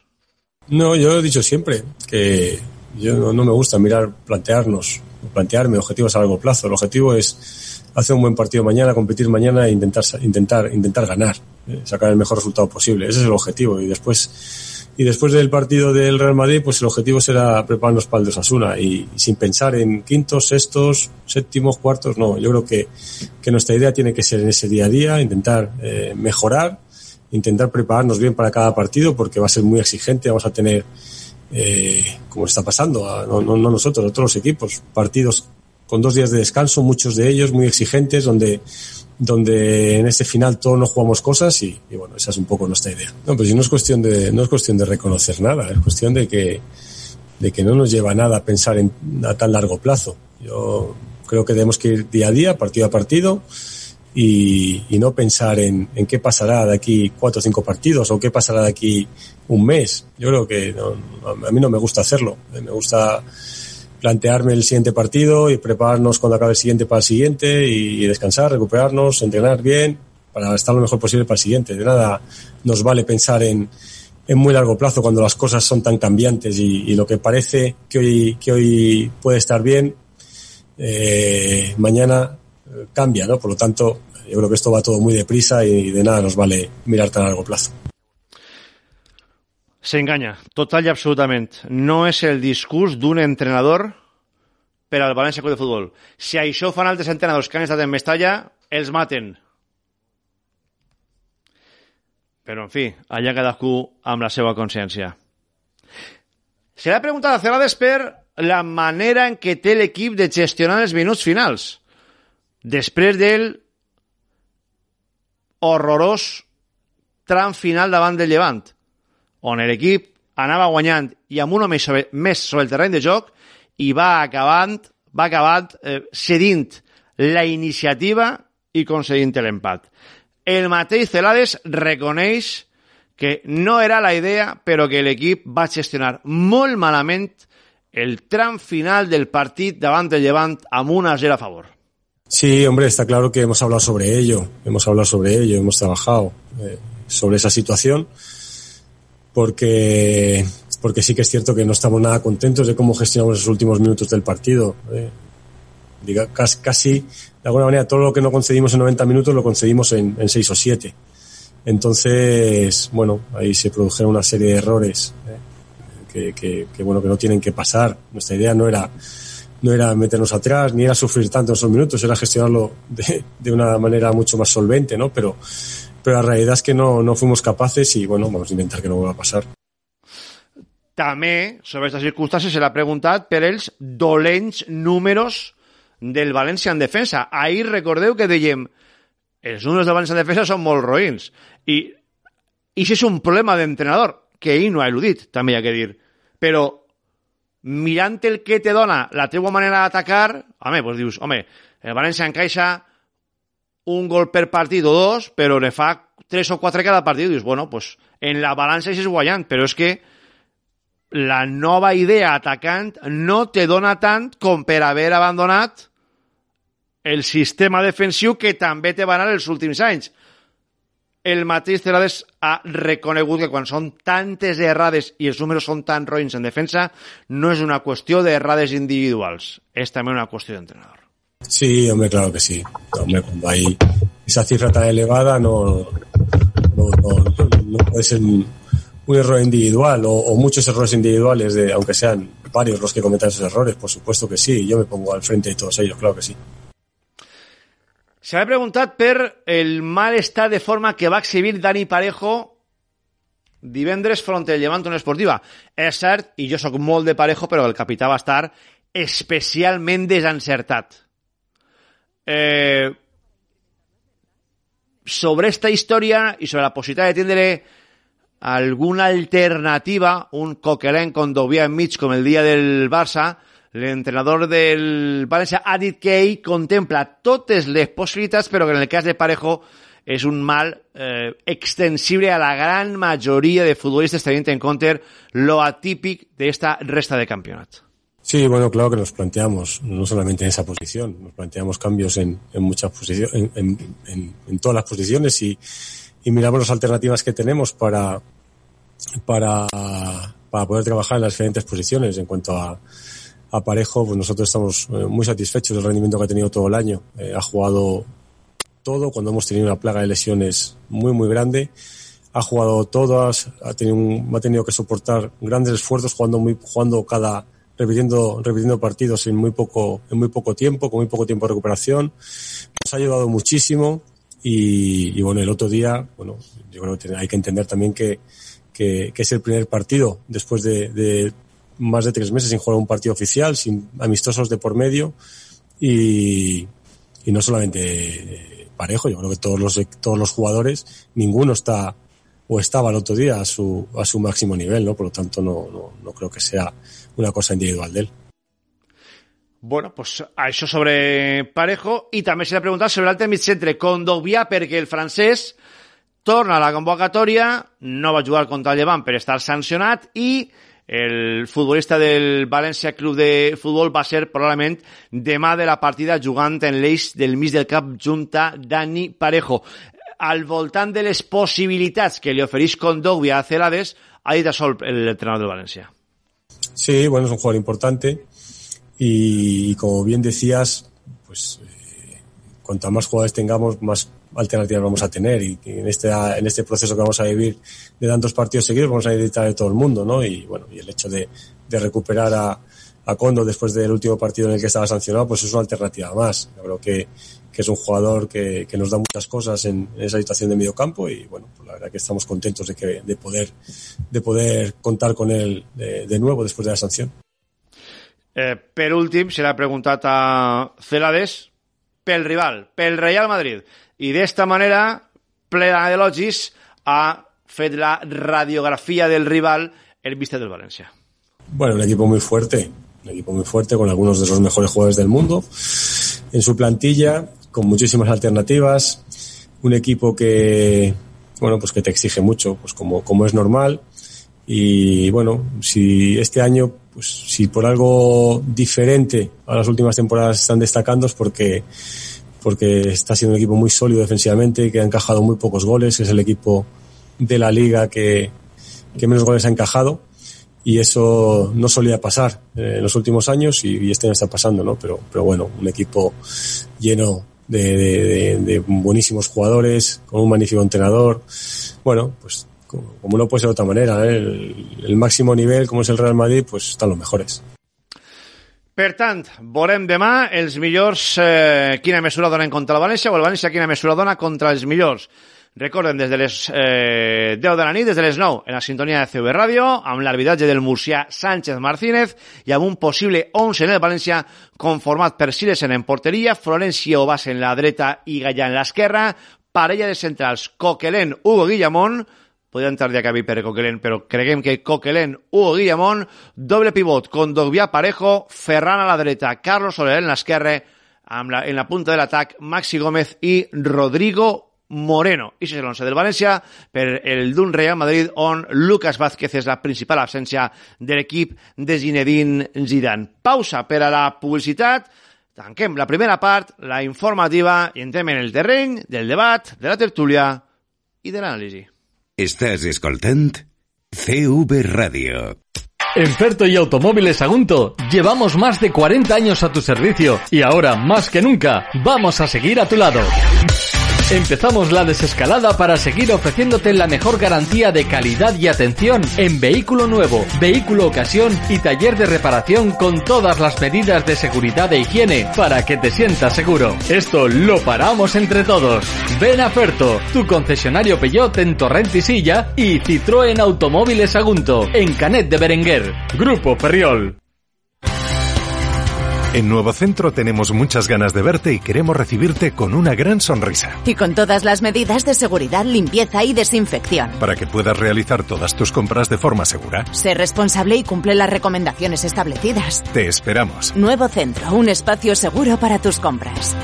No, yo he dicho siempre que yo no, no me gusta mirar, plantearnos, plantearme objetivos a largo plazo. El objetivo es hacer un buen partido mañana, competir mañana e intentar, intentar, intentar ganar, eh, sacar el mejor resultado posible. Ese es el objetivo. Y después, y después del partido del Real Madrid, pues el objetivo será prepararnos para el de Osasuna y, y, sin pensar en quintos, sextos, séptimos, cuartos, no. Yo creo que, que nuestra idea tiene que ser en ese día a día, intentar eh, mejorar, intentar prepararnos bien para cada partido porque va a ser muy exigente, vamos a tener, eh, como está pasando, a, no, no, no nosotros, otros los equipos, partidos con dos días de descanso, muchos de ellos muy exigentes, donde donde en este final todos nos jugamos cosas y, y, bueno, esa es un poco nuestra idea. No, pues no es cuestión de, no es cuestión de reconocer nada, es cuestión de que, de que no nos lleva nada a pensar en, a tan largo plazo. Yo creo que tenemos que ir día a día, partido a partido, y, y no pensar en, en, qué pasará de aquí cuatro o cinco partidos o qué pasará de aquí un mes. Yo creo que no, a mí no me gusta hacerlo. Me gusta plantearme el siguiente partido y prepararnos cuando acabe el siguiente para el siguiente y, descansar, recuperarnos, entrenar bien para estar lo mejor posible para el siguiente. De nada nos vale pensar en, en muy largo plazo cuando las cosas son tan cambiantes y, lo que parece que hoy, que hoy puede estar bien, eh, mañana eh, cambia, ¿no? Por lo tanto, yo creo que esto va todo muy deprisa y de nada nos vale mirar tan largo plazo.
S'enganya, total i absolutament. No és el discurs d'un entrenador per al València Club de Futbol. Si això fan altres entrenadors que han estat en Mestalla, els maten. Però, en fi, allà cadascú amb la seva consciència. Se l'ha preguntat a Celades per la manera en què té l'equip de gestionar els minuts finals. Després del horrorós tram final davant del Llevant, on l'equip anava guanyant i amb un home sobre, més sobre el terreny de joc i va acabant, va acabant eh, cedint la iniciativa i concedint l'empat. El mateix Celades reconeix que no era la idea, però que l'equip va gestionar molt malament el tram final del partit davant del Llevant amb una 0 a favor.
Sí, hombre, está claro que hemos hablado sobre ello, hemos hablado sobre ello, hemos trabajado eh, sobre esa situación, porque, porque sí que es cierto que no estamos nada contentos de cómo gestionamos los últimos minutos del partido. Eh. Diga, casi, de alguna manera, todo lo que no concedimos en 90 minutos lo concedimos en, en 6 o 7. Entonces, bueno, ahí se produjeron una serie de errores eh, que, que, que, bueno, que no tienen que pasar. Nuestra idea no era no era meternos atrás, ni era sufrir tanto esos minutos, era gestionarlo de, de una manera mucho más solvente, ¿no? Pero, pero la realidad es que no, no fuimos capaces y, bueno, vamos a intentar que no vuelva a pasar.
També, sobre aquestes circumstàncies, se l'ha preguntat per els dolents números del València en defensa. Ahir recordeu que dèiem els números del València en defensa són molt roïns. I, i això és un problema d'entrenador, que ell no ha eludit, també hi ha que dir. Però mirant el que te dona la teua manera d'atacar, home, doncs dius, home, el València encaixa un gol per partit o dos, però ne fa tres o quatre cada partit, dius, bueno, pues en la balança és guanyant, però és que la nova idea atacant no te dona tant com per haver abandonat el sistema defensiu que també te va anar els últims anys. El mateix Celades ha reconegut que quan són tantes errades i els números són tan roïns en defensa, no és una qüestió d'errades individuals, és també una qüestió d'entrenador.
Sí, hombre, claro que sí. Hombre, cuando hay esa cifra tan elevada no, no, no, puede ser un, error individual o, muchos errores individuales, de, aunque sean varios los que cometan esos errores, por supuesto que sí, yo me pongo al frente de todos ellos, claro que sí.
Se m'ha preguntat per el mal estat de forma que va exhibir Dani Parejo divendres front al Llevant Unió Esportiva. Cert, i jo sóc molt de Parejo, però el capità va estar especialment desencertat. Eh, sobre esta història i sobre la possibilitat de tindre alguna alternativa, un coquelén con Dovia enmig com el dia del Barça, l'entrenador del València ha dit que ell contempla totes les possibilitats, però que en el cas de Parejo és un mal eh, extensible a la gran majoria de futbolistes tenint en compte lo atípic d'esta resta de campionat.
Sí, bueno, claro que nos planteamos, no solamente en esa posición, nos planteamos cambios en, en muchas posiciones, en, en, en, todas las posiciones y, y, miramos las alternativas que tenemos para, para, para poder trabajar en las diferentes posiciones. En cuanto a, a Parejo, pues nosotros estamos muy satisfechos del rendimiento que ha tenido todo el año. Eh, ha jugado todo cuando hemos tenido una plaga de lesiones muy, muy grande. Ha jugado todas, ha tenido, ha tenido que soportar grandes esfuerzos jugando, muy, jugando cada, repitiendo, repitiendo partidos en muy poco, en muy poco tiempo, con muy poco tiempo de recuperación. Nos ha ayudado muchísimo y, y bueno, el otro día, bueno, yo creo que hay que entender también que, que, que es el primer partido después de, de, más de tres meses sin jugar un partido oficial, sin amistosos de por medio y, y no solamente parejo, yo creo que todos los, todos los jugadores, ninguno está o estaba el otro día a su, a su máximo nivel, ¿no? Por lo tanto, no, no, no creo que sea una cosa individual de él.
Bueno, pues a això sobre Parejo i també se l'ha preguntat sobre l'altre mig centre Condovia perquè el francès torna a la convocatòria, no va jugar contra el Llevant per estar sancionat i el futbolista del València Club de Futbol va ser probablement demà de la partida jugant en l'eix del mig del cap junta Dani Parejo. Al voltant de les possibilitats que li ofereix Condovia a Celades, ha dit això l'entrenador del València.
Sí, bueno, es un jugador importante. y, como bien decías, pues eh, cuanto más jugadores tengamos, más alternativas vamos a tener y, en este en este proceso que vamos a vivir de tantos partidos seguidos vamos a necesitar de todo el mundo, ¿no? Y bueno, y el hecho de, de recuperar a, a Kondo después del último partido en el que estaba sancionado, pues es una alternativa más. Yo creo que, que es un jugador que, que nos da muchas cosas en, esa situación de medio campo y bueno, pues la verdad que estamos contentos de que de poder de poder contar con él de, de nuevo después de la sanción.
Eh, per últim, se l'ha preguntat a Celades pel rival, pel Real Madrid. I d'esta manera, ple d'elogis, ha fet la radiografia del rival el vista del València.
Bueno, un equipo muy fuerte, un equipo muy fuerte con algunos de los mejores jugadores del mundo en su plantilla, con muchísimas alternativas, un equipo que, bueno, pues que te exige mucho, pues como, como es normal. Y bueno, si este año, pues si por algo diferente a las últimas temporadas están destacando es porque, porque está siendo un equipo muy sólido defensivamente, que ha encajado muy pocos goles, es el equipo de la liga que, que menos goles ha encajado y eso no solía pasar eh, en los últimos años y, y, este año está pasando, ¿no? Pero, pero bueno, un equipo lleno de, de, de, buenísimos jugadores, con un magnífico entrenador. Bueno, pues como, no puede ser de otra manera, ¿eh? el, el, máximo nivel, como es el Real Madrid, pues están los mejores.
Per tant, veurem demà els millors eh, quina mesura donen contra el València o el València quina mesura dona contra els millors. Recorden, des de les eh, 10 de la nit, des de les 9, en la sintonia de CV Ràdio, amb l'arbitratge del murcià Sánchez Martínez i amb un possible 11 en el València conformat per Silesen en porteria, Florencio Obas en la dreta i Gallà en l'esquerra, parella de centrals Coquelén, Hugo Guillamón, podria entrar de Cavi per Coquelén, però creguem que Coquelén, Hugo Guillamón, doble pivot con Dogbià Parejo, Ferran a la dreta, Carlos Soler en l'esquerra, en la punta de l'atac Maxi Gómez i Rodrigo Moreno. I és l'11 del València per el d'un Real Madrid on Lucas Vázquez és la principal absència de l'equip de Zinedine Zidane. Pausa per a la publicitat. Tanquem la primera part, la informativa, i entrem en el terreny del debat, de la tertúlia i de l'anàlisi.
Estàs escoltant CV Radio.
En Ferto y Automóviles Agunto llevamos más de 40 años a tu servicio y ahora, más que nunca, vamos a seguir a tu lado. Empezamos la desescalada para seguir ofreciéndote la mejor garantía de calidad y atención en vehículo nuevo, vehículo ocasión y taller de reparación con todas las medidas de seguridad e higiene para que te sientas seguro. Esto lo paramos entre todos. Ven a Ferto, tu concesionario Peugeot en Torrent y Silla y Citroën Automóviles Agunto en Canet de Berenguer. Grupo Ferriol.
En Nuevo Centro tenemos muchas ganas de verte y queremos recibirte con una gran sonrisa.
Y con todas las medidas de seguridad, limpieza y desinfección.
Para que puedas realizar todas tus compras de forma segura.
Sé responsable y cumple las recomendaciones establecidas.
Te esperamos.
Nuevo Centro, un espacio seguro para tus compras.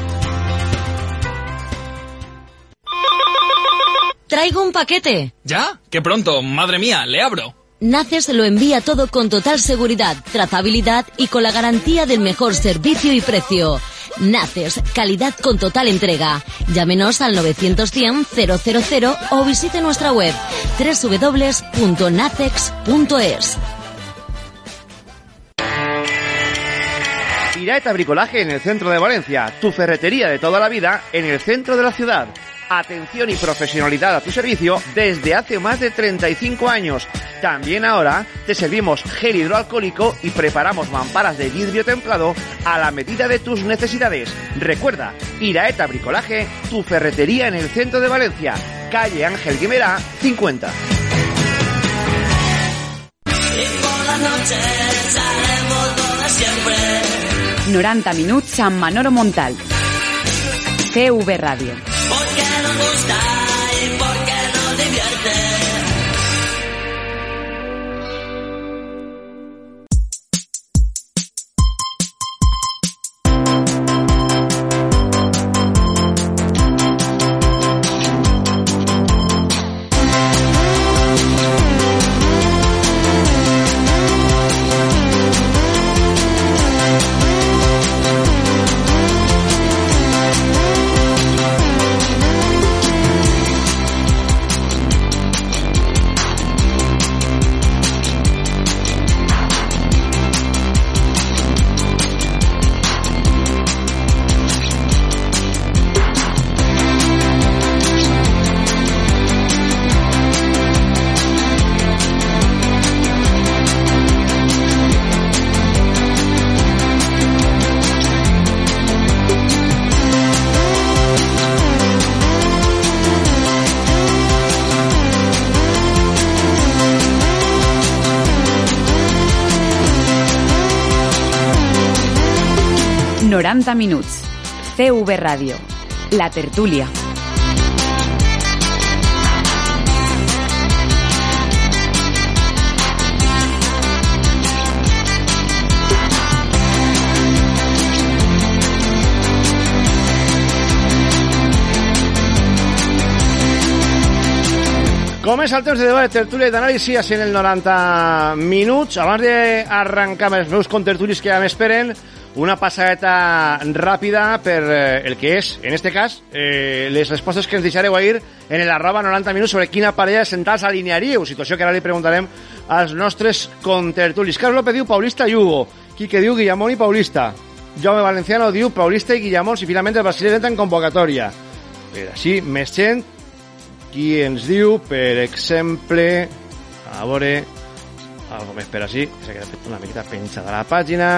Traigo un paquete.
¿Ya? ¡Qué pronto! Madre mía, le abro.
Naces lo envía todo con total seguridad, trazabilidad y con la garantía del mejor servicio y precio. Naces, calidad con total entrega. Llámenos al 910 000 o visite nuestra web www.nacex.es.
Iraeta Bricolaje en el centro de Valencia, tu ferretería de toda la vida en el centro de la ciudad. Atención y profesionalidad a tu servicio desde hace más de 35 años. También ahora te servimos gel hidroalcohólico y preparamos mamparas de vidrio templado a la medida de tus necesidades. Recuerda, Iraeta Bricolaje, tu ferretería en el centro de Valencia, calle Ángel Guimera, 50.
90 minuts amb Manolo Montal. CV
gusta
90 minuts. CV Ràdio. La tertúlia.
Com és el temps de debat, de tertúlia i d'anàlisi el 90 minuts. Abans d'arrencar amb els meus contertulis que ja m'esperen, una passadeta ràpida per eh, el que és, en este cas, eh, les respostes que ens deixareu a ir en el arroba 90 minuts sobre quina parella de centrals alinearíeu, situació que ara li preguntarem als nostres contertulis. Carlos López diu Paulista i Hugo, Quique diu Guillamón i Paulista, Jaume Valenciano diu Paulista i Guillamón. Si finalment el Brasil entra en convocatòria. Per així, més gent, qui ens diu, per exemple, a veure, algo més per així, s'ha quedat una miqueta penjada a la pàgina,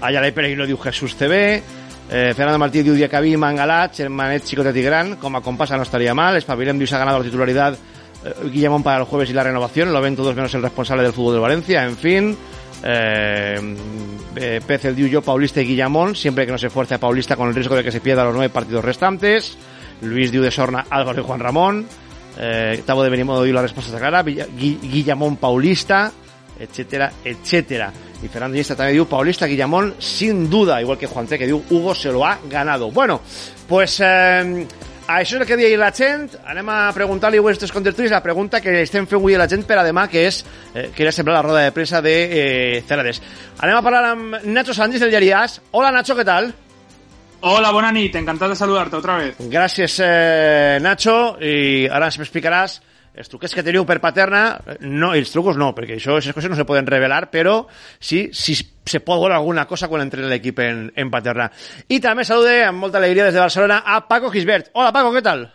Ayala i Peregrino diu Jesús TV, eh, Fernando Martí diu Diacabí, Mangalat, Germanet, Chicotet i Gran, com a compasa no estaría mal, Espabilem diu se ha ganado la titularidad eh, Guillamón para el jueves y la renovación, lo ven todos menos el responsable del fútbol del Valencia, en fin, eh, eh, Pez el diu yo, Paulista y Guillamón, siempre que no se fuerce a Paulista con el riesgo de que se pierda los nueve partidos restantes, Luis diu de Sorna, Álvaro y Juan Ramón, eh, Tavo de Benimodo diu la respuesta clara, Guillamón Paulista, etcétera, etcétera. Y Fernando Iniesta también diu Paulista Guillamón, sin duda, igual que Juan T, que diu Hugo se lo ha ganado. Bueno, pues eh, a això és el que deia la gent. Anem a preguntar-li a aquests contertulis la pregunta que estem fent avui a la gent per a demà, que és, eh, que era la roda de premsa de eh, Celades. Anem a parlar amb Nacho Sánchez del diari AS. Hola Nacho, ¿qué tal?
Hola, bona nit, encantado de saludarte otra vez.
Gràcies, eh, Nacho, i ara ens explicaràs els truquets que teniu per Paterna, no, els trucos no, perquè això, aquestes coses no se poden revelar, però sí, si se pot veure alguna cosa quan entre l'equip en, en Paterna. I també salude amb molta alegria des de Barcelona a Paco Gisbert. Hola, Paco, què tal?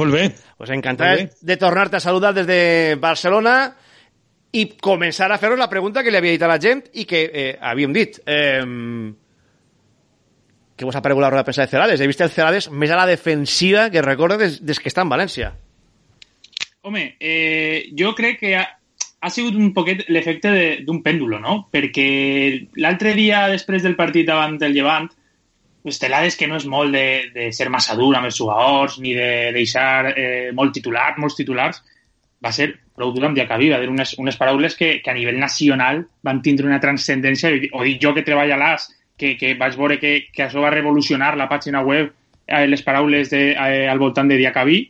Molt bé.
Pues encantat de tornar-te a saludar des de Barcelona i començar a fer-vos la pregunta que li havia dit a la gent i que eh, havíem dit. Eh, que vos ha aparegut la roda de premsa de Celades. He vist el Celades més a la defensiva que recordo des, des que està en València.
Home, eh, jo crec que ha, ha sigut un poquet l'efecte d'un pèndulo, no? Perquè l'altre dia, després del partit davant del Llevant, pues, Celades que no és molt de, de ser massa dur amb els jugadors, ni de deixar eh, molt titular, molts titulars, va ser prou dur amb Diacabí, va dir unes, unes paraules que, que a nivell nacional van tindre una transcendència, o dic jo que treballo a l'AS, que, que vaig veure que, que això va revolucionar la pàgina web, eh, les paraules de, eh, al voltant de Diacabí,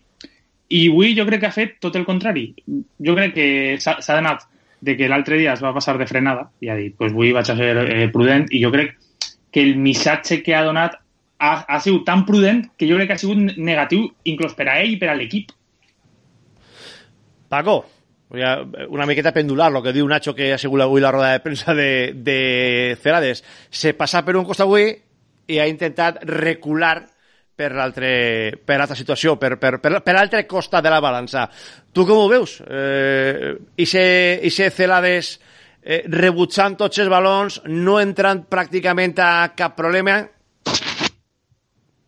i avui jo crec que ha fet tot el contrari. Jo crec que s'ha donat de que l'altre dia es va passar de frenada i ha dit, pues avui vaig a ser eh, prudent i jo crec que el missatge que ha donat ha, ha sigut tan prudent que jo crec que ha sigut negatiu inclús per a ell i per a l'equip.
Paco, ja, una miqueta pendular, lo que diu Nacho que ha sigut avui la roda de premsa de, de Celades. Se passa per un costat avui i ha intentat recular per l'altre per l'altra situació, per, per, per, per l'altre costat de la balança. Tu com ho veus? Eh, i se, i se Celades eh, rebutjant tots els balons, no entrant pràcticament a cap problema,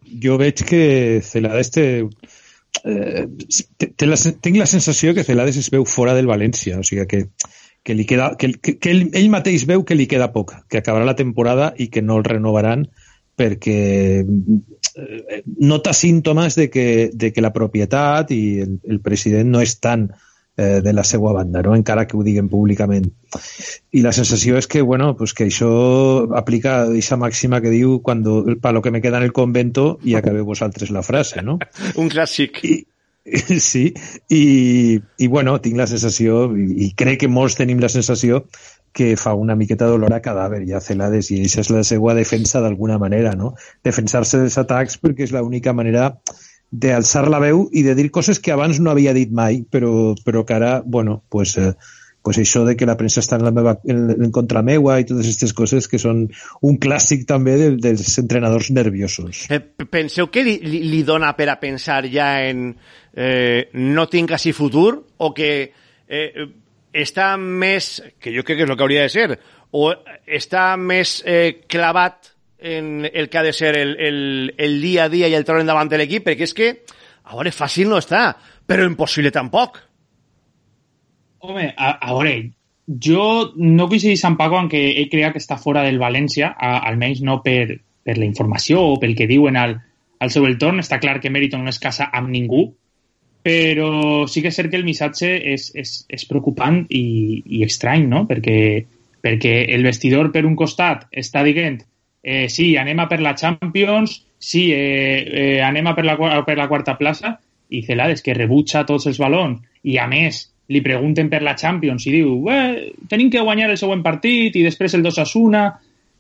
Jo veig que Celades té... Eh, la, tinc la sensació que Celades es veu fora del València, o sigui que, que, li queda, que, que, que ell, ell mateix veu que li queda poc, que acabarà la temporada i que no el renovaran perquè eh, nota símptomes de que, de que la propietat i el, el president no estan eh, de la seva banda, no? encara que ho diguen públicament. I la sensació és que, bueno, pues que això aplica aquesta màxima que diu cuando para lo que me queda en el convento i acabeu vosaltres la frase, no?
un clàssic.
I, sí, i, i bueno, tinc la sensació, i, i crec que molts tenim la sensació que fa una miqueta dolor a cadàver ja Celades i això és la seva defensa d'alguna manera, no? Defensar-se dels atacs perquè és l'única manera d'alçar la veu i de dir coses que abans no havia dit mai, però, però que ara, bueno, pues, eh, pues això de que la premsa està en, la meva, en, en contra meua i totes aquestes coses que són un clàssic també de, dels entrenadors nerviosos.
Eh, penseu que li, li, li dona per a pensar ja en eh, no tinc així futur o que eh, està més, que jo crec que és el que hauria de ser, o està més eh, clavat en el que ha de ser el, el, el dia a dia i el torn davant de l'equip, perquè és que a veure, fàcil no està, però impossible tampoc.
Home, a, a veure, jo no coincidís amb Paco en que ell crea que està fora del València, a, almenys no per, per la informació o pel que diuen al, al seu entorn. Està clar que Meriton no es casa amb ningú, però sí que és cert que el missatge és, és, és preocupant i, i estrany, no? Perquè, perquè el vestidor, per un costat, està dient eh, sí, anem a per la Champions, sí, eh, eh, anem a per la, per la quarta plaça, i Celades, que rebutja tots els balons, i a més li pregunten per la Champions i diu, eh, tenim que guanyar el següent partit i després el 2 a 1,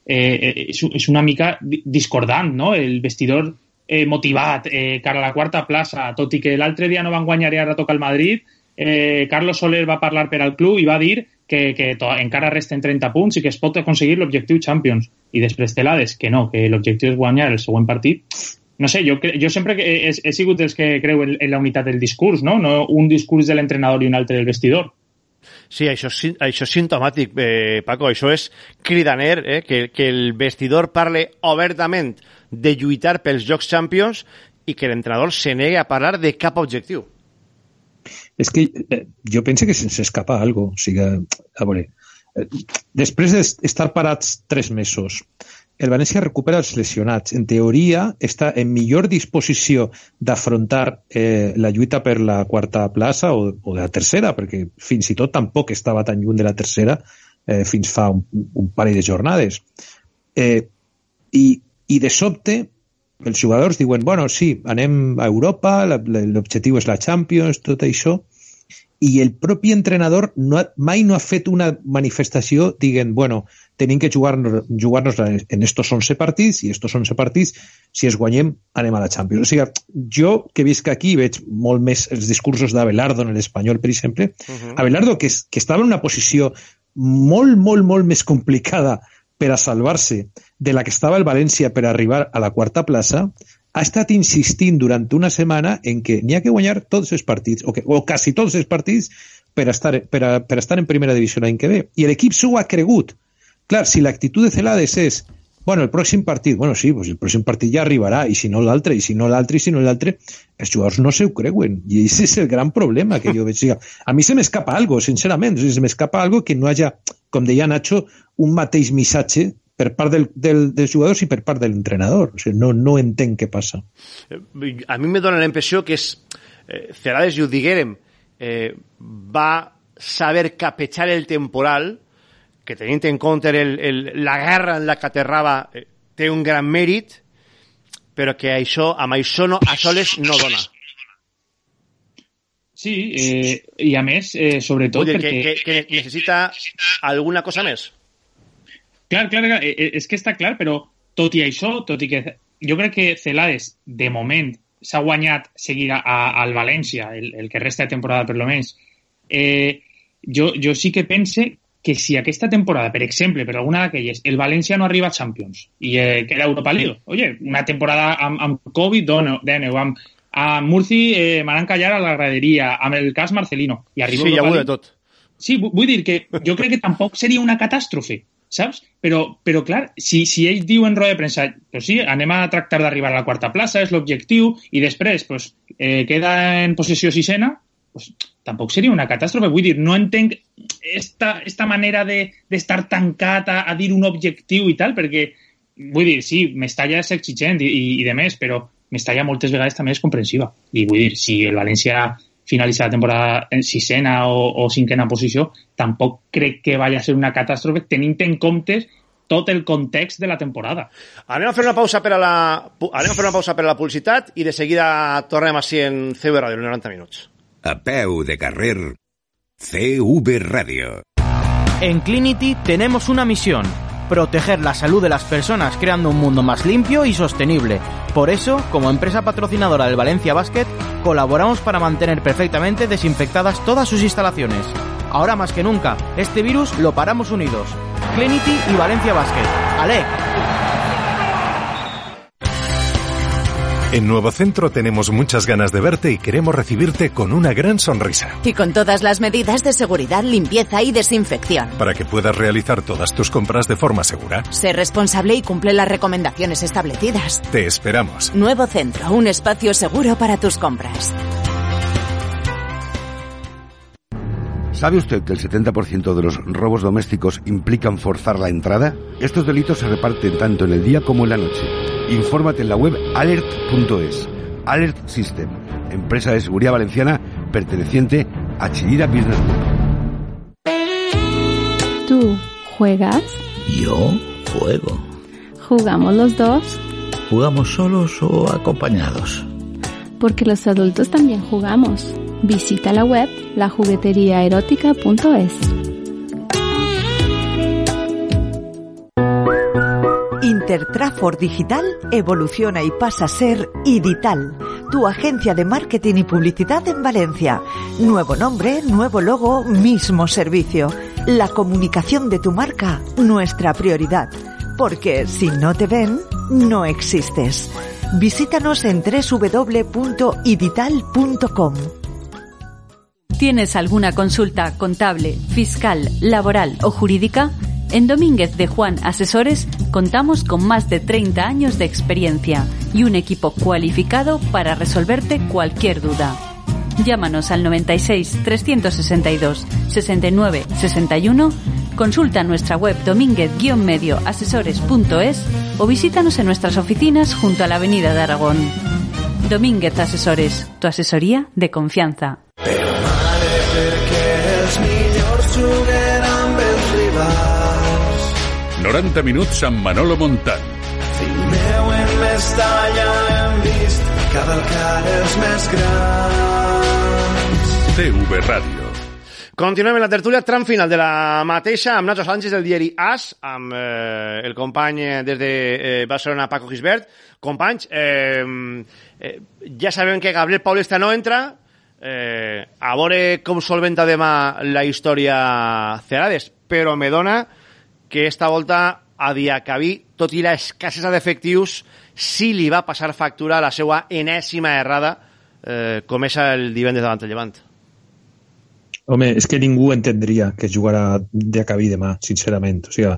eh, és, és una mica discordant, no? El vestidor eh, motivat eh, cara a la quarta plaça, tot i que l'altre dia no van guanyar i ara toca el Madrid, eh, Carlos Soler va parlar per al club i va dir que, que to, encara resten 30 punts i que es pot aconseguir l'objectiu Champions. I després Telades, que no, que l'objectiu és guanyar el següent partit. No sé, jo, jo sempre he, he sigut dels que creu en, en la unitat del discurs, no? No un discurs de l'entrenador i un altre del vestidor.
Sí, això, això és sintomàtic, eh, Paco. Això és cridaner, eh, que, que el vestidor parle obertament de lluitar pels Jocs Champions i que l'entrenador se negui a parlar de cap objectiu.
És que eh, jo penso que se'ns escapa algo. O sigui, a veure, eh, després d'estar parats tres mesos, el València recupera els lesionats. En teoria, està en millor disposició d'afrontar eh, la lluita per la quarta plaça o, o de la tercera, perquè fins i tot tampoc estava tan lluny de la tercera eh, fins fa un, un parell de jornades. Eh, i, I de sobte, els jugadors diuen, bueno, sí, anem a Europa, l'objectiu és la Champions, tot això, i el propi entrenador no ha, mai no ha fet una manifestació dient, bueno, tenim que jugar-nos jugar, en estos 11 partits i estos 11 partits, si es guanyem, anem a la Champions. O sigui, jo que visc aquí veig molt més els discursos d'Abelardo en l'Espanyol, per exemple. Uh -huh. Abelardo, que, que estava en una posició molt, molt, molt més complicada per a salvar-se de la que estava el València per arribar a la quarta plaça, ha estat insistint durant una setmana en que n'hi ha que guanyar tots els partits, o, que, o quasi tots els partits, per estar, per, a, per estar en primera divisió l'any que ve. I l'equip s'ho ha cregut. Clar, si l'actitud de Celades és bueno, el pròxim partit, bueno, sí, pues el pròxim partit ja arribarà, i si no l'altre, i si no l'altre, i si no l'altre, els jugadors no se ho creuen, i aquest és el gran problema que jo veig. A mi se m'escapa algo, sincerament, o sigui, se m'escapa algo que no hagi, com deia Nacho, un mateix missatge per part del, del, dels jugadors i per part de l'entrenador. O sigui, no, no entenc què passa.
A mi me dona la impressió que és, eh, Cerades, i ho diguérem, eh, va saber capechar el temporal que tenint en compte el, el, la guerra en la que aterrava eh, té un gran mèrit, però que això, amb això no, a soles no dona.
Sí, eh, i a més, eh, sobretot
dir,
perquè...
Que, que, que necessita alguna cosa més.
Clar, clar, clar, eh, eh, és que està clar, però tot i això, tot i que jo crec que Celades, de moment, s'ha guanyat seguir a, a, al València, el, el que resta de temporada per lo menys, eh, jo, jo sí que pense que si aquesta temporada, per exemple, per alguna d'aquelles, el València no arriba a Champions i eh, queda Europa League, oye, una temporada amb, amb Covid, d'Eneu, amb, amb Murci eh, m'han callar a la graderia, amb el cas Marcelino, i arriba
sí,
Europa
ja de tot.
Sí, vull dir que jo crec que tampoc seria una catàstrofe, saps? Però, però clar, si, si ells diuen roda de premsa, pues sí, anem a tractar d'arribar a la quarta plaça, és l'objectiu, i després pues, eh, queda en possessió sisena, pues, tampoc seria una catàstrofe. Vull dir, no entenc esta, esta manera d'estar de, tancat a, a dir un objectiu i tal, perquè, vull dir, sí, Mestalla és exigent i, i, i de més, però Mestalla moltes vegades també és comprensiva. I vull dir, si el València finalitza la temporada en sisena o, o cinquena posició, tampoc crec que vaya a ser una catàstrofe tenint en compte tot el context de la temporada.
Anem a fer una pausa per a la, anem a fer una pausa per a la publicitat i de seguida tornem així en CV Ràdio, 90 minuts.
A de carrer, CV Radio.
En Clinity tenemos una misión, proteger la salud de las personas creando un mundo más limpio y sostenible. Por eso, como empresa patrocinadora del Valencia Basket, colaboramos para mantener perfectamente desinfectadas todas sus instalaciones. Ahora más que nunca, este virus lo paramos unidos. Clinity y Valencia Basket. ¡Ale!
En Nuevo Centro tenemos muchas ganas de verte y queremos recibirte con una gran sonrisa.
Y con todas las medidas de seguridad, limpieza y desinfección.
Para que puedas realizar todas tus compras de forma segura.
Sé responsable y cumple las recomendaciones establecidas.
Te esperamos.
Nuevo Centro, un espacio seguro para tus compras.
¿Sabe usted que el 70% de los robos domésticos implican forzar la entrada? Estos delitos se reparten tanto en el día como en la noche. Infórmate en la web alert.es. Alert System, empresa de seguridad valenciana perteneciente a Chillida Business Group.
¿Tú juegas?
Yo juego.
¿Jugamos los dos?
¿Jugamos solos o acompañados?
Porque los adultos también jugamos. Visita la web lajugueteriaerótica.es.
Intertrafor Digital evoluciona y pasa a ser Idital, tu agencia de marketing y publicidad en Valencia. Nuevo nombre, nuevo logo, mismo servicio. La comunicación de tu marca, nuestra prioridad. Porque si no te ven, no existes. Visítanos en www.idital.com.
¿Tienes alguna consulta contable, fiscal, laboral o jurídica? En Domínguez de Juan Asesores contamos con más de 30 años de experiencia y un equipo cualificado para resolverte cualquier duda. Llámanos al 96 362 69 61, consulta nuestra web domínguez-medioasesores.es o visítanos en nuestras oficinas junto a la Avenida de Aragón. Domínguez Asesores, tu asesoría de confianza.
90 minuts amb Manolo Montal.
Fill meu, en Mestalla hem vist més grans.
TV Ràdio.
Continuem en la tertúlia tram final de la mateixa amb Nacho Sánchez del diari AS, amb eh, el company eh, des de eh, Barcelona, Paco Gisbert. Companys, eh, eh, ja sabem que Gabriel Paulista no entra, eh, a veure com solventa demà la història Cerades, però me dona que esta volta a Diacabí, tot i la escassesa d'efectius, sí li va passar factura a la seva enèsima errada, eh, com és el divendres davant el Llevant.
Home, és que ningú entendria que jugarà Diacabí demà, sincerament. O sigui,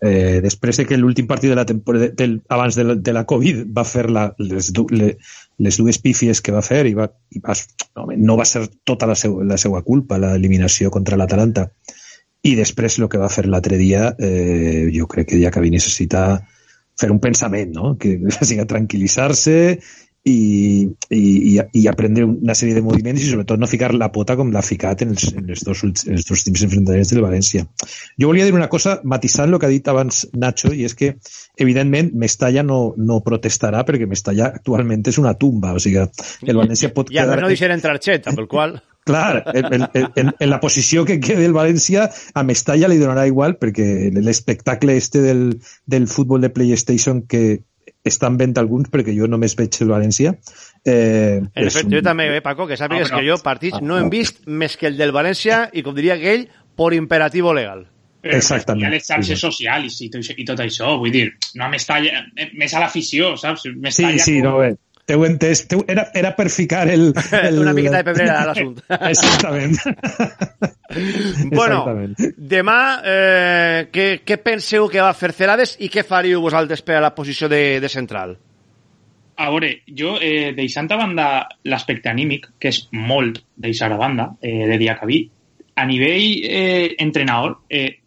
eh, després de que l'últim partit de la temporada del, abans de la, de la Covid va fer la, les, du, le, les dues pífies que va fer i, va, i va, home, no va ser tota la, seu, la seva culpa l'eliminació contra l'Atalanta i després el que va fer l'altre dia eh, jo crec que Diacabí necessita fer un pensament, no? que sigui tranquil·litzar-se i, i, i aprendre una sèrie de moviments i sobretot no ficar la pota com l'ha ficat en els, en els, dos, en els dos últims enfrontaments del València. Jo volia dir una cosa matisant el que ha dit abans Nacho i és que evidentment Mestalla no, no protestarà perquè Mestalla actualment és una tumba, o sigui, el València pot
I quedar... I no deixar entrar Xeta, pel qual...
Clar, en, en, en, en la posició que quede el València a Mestalla li donarà igual perquè l'espectacle este del, del futbol de PlayStation que estan vent alguns perquè jo només veig el València.
Eh, en efecte, un... jo també, eh, Paco, que sàpigues ah, que jo partits no hem vist més que el del València i com diria aquell, per imperativo legal.
Exactament.
Hi ha les xarxes socials i, tot, i tot això, vull dir, no m'estalla, més a l'afició, saps?
Sí, sí, com... no, bé. T'heu entès, teu, era, era per ficar el, el...
Una miqueta de pebrera a l'assumpte.
Exactament.
bueno, demà, eh, què, què penseu que va fer Celades i què faríeu vosaltres per a la posició de, de central?
A veure, jo, eh, deixant a banda l'aspecte anímic, que és molt deixar a banda, eh, de Diacabí, a nivell eh, entrenador, eh,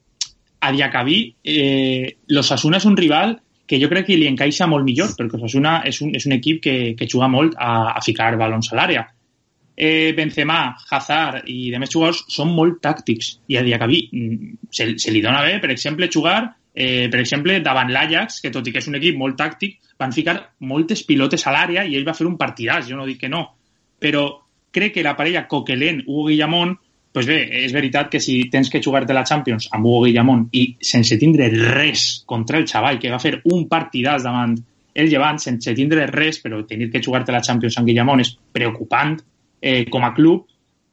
a Diacabí, eh, l'Osasuna és un rival que jo crec que li encaixa molt millor, perquè Osasuna és un, és un equip que, que juga molt a, a ficar balons a l'àrea. Eh, Benzema, Hazard i de més jugadors són molt tàctics i a Diacabí mm, se, se li dona bé, per exemple, jugar eh, per exemple, davant l'Ajax, que tot i que és un equip molt tàctic, van ficar moltes pilotes a l'àrea i ell va fer un partidàs, jo no dic que no. Però crec que la parella Coquelin-Hugo Guillamón pues bé, és veritat que si tens que jugar-te la Champions amb Hugo Guillamón i sense tindre res contra el xaval, que va fer un partidàs davant el llevant, sense tindre res, però tenir que jugar-te la Champions amb Guillamón és preocupant eh, com a club,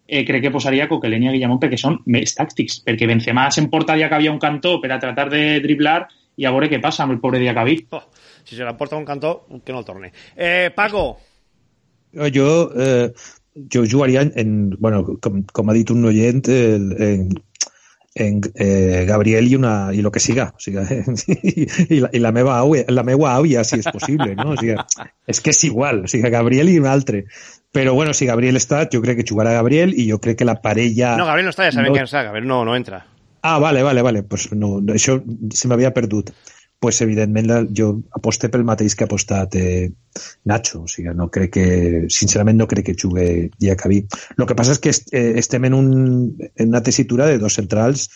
eh, crec que posaria Coquelin i Guillamón perquè són més tàctics, perquè Benzema s'emportaria que havia un cantó per a tratar de driblar i a veure què passa amb el pobre Diacabí.
Oh, si se l'emporta un cantó, que no el torne. Eh, Paco.
Jo, eh, jo jugaria en, bueno, com, com ha dit un oient, en, en eh, Gabriel i, una, i lo que siga. O sigui, i, la, i la, meva àvia, la meva àvia, si és possible. No? O sigui, és que és igual. O sigui, Gabriel i un altre. Però bueno, si Gabriel està, jo crec que jugarà Gabriel i jo crec que la parella...
No, Gabriel no està, ja sabem no... que està. Gabriel no, no entra.
Ah, vale, vale, vale. Pues no, això se m'havia perdut pues evidentment la, jo aposte pel mateix que ha apostat eh, Nacho, o sigui, no crec que sincerament no crec que jugui Diacabí. El que passa és que est, eh, estem en, un, en una tessitura de dos centrals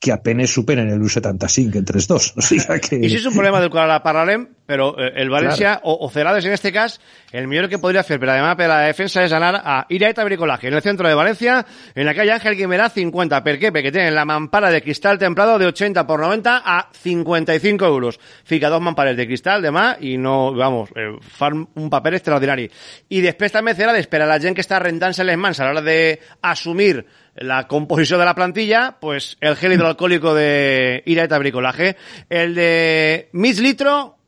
que apenas superen el 1,75 entre els dos. O sigui que...
I si és un problema del qual ara parlarem, però eh, el València, claro. o, o Celades en este cas, el millor que podria fer per a demà per a la defensa és anar a Iraeta Bricolaje, en el centre de València, en la calle Ángel Guimerá 50. Per què? Perquè tenen la mampara de cristal templado de 80 por 90 a 55 euros. Fica dos mampares de cristal demà i no, vamos, eh, fan un paper extraordinari. I després també Celades, per a la gent que està rentant-se les mans a l'hora d'assumir la composición de la plantilla, pues el gel hidroalcohólico de Iraeta Bricolaje. El de mig litro,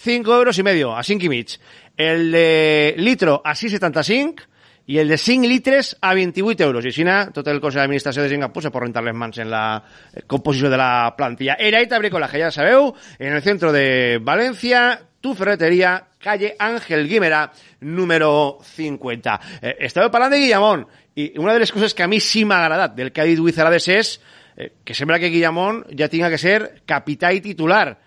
5 euros y medio, a 5 i mig. El de litro, a 6,75 i el de 5 litres a 28 euros. I així tot el Consell d'Administració de Singapur se pot rentar les mans en la composició de la plantilla. Iraeta Bricolaje, ja sabeu, en el centro de València, tu ferreteria, calle Ángel Guimera, número 50. Eh, estàveu parlant de Guillamón, i una de les coses que a mi sí m'ha agradat del que ha dit Wizarades és eh, que sembla que Guillamón ja tinga que ser capità i titular.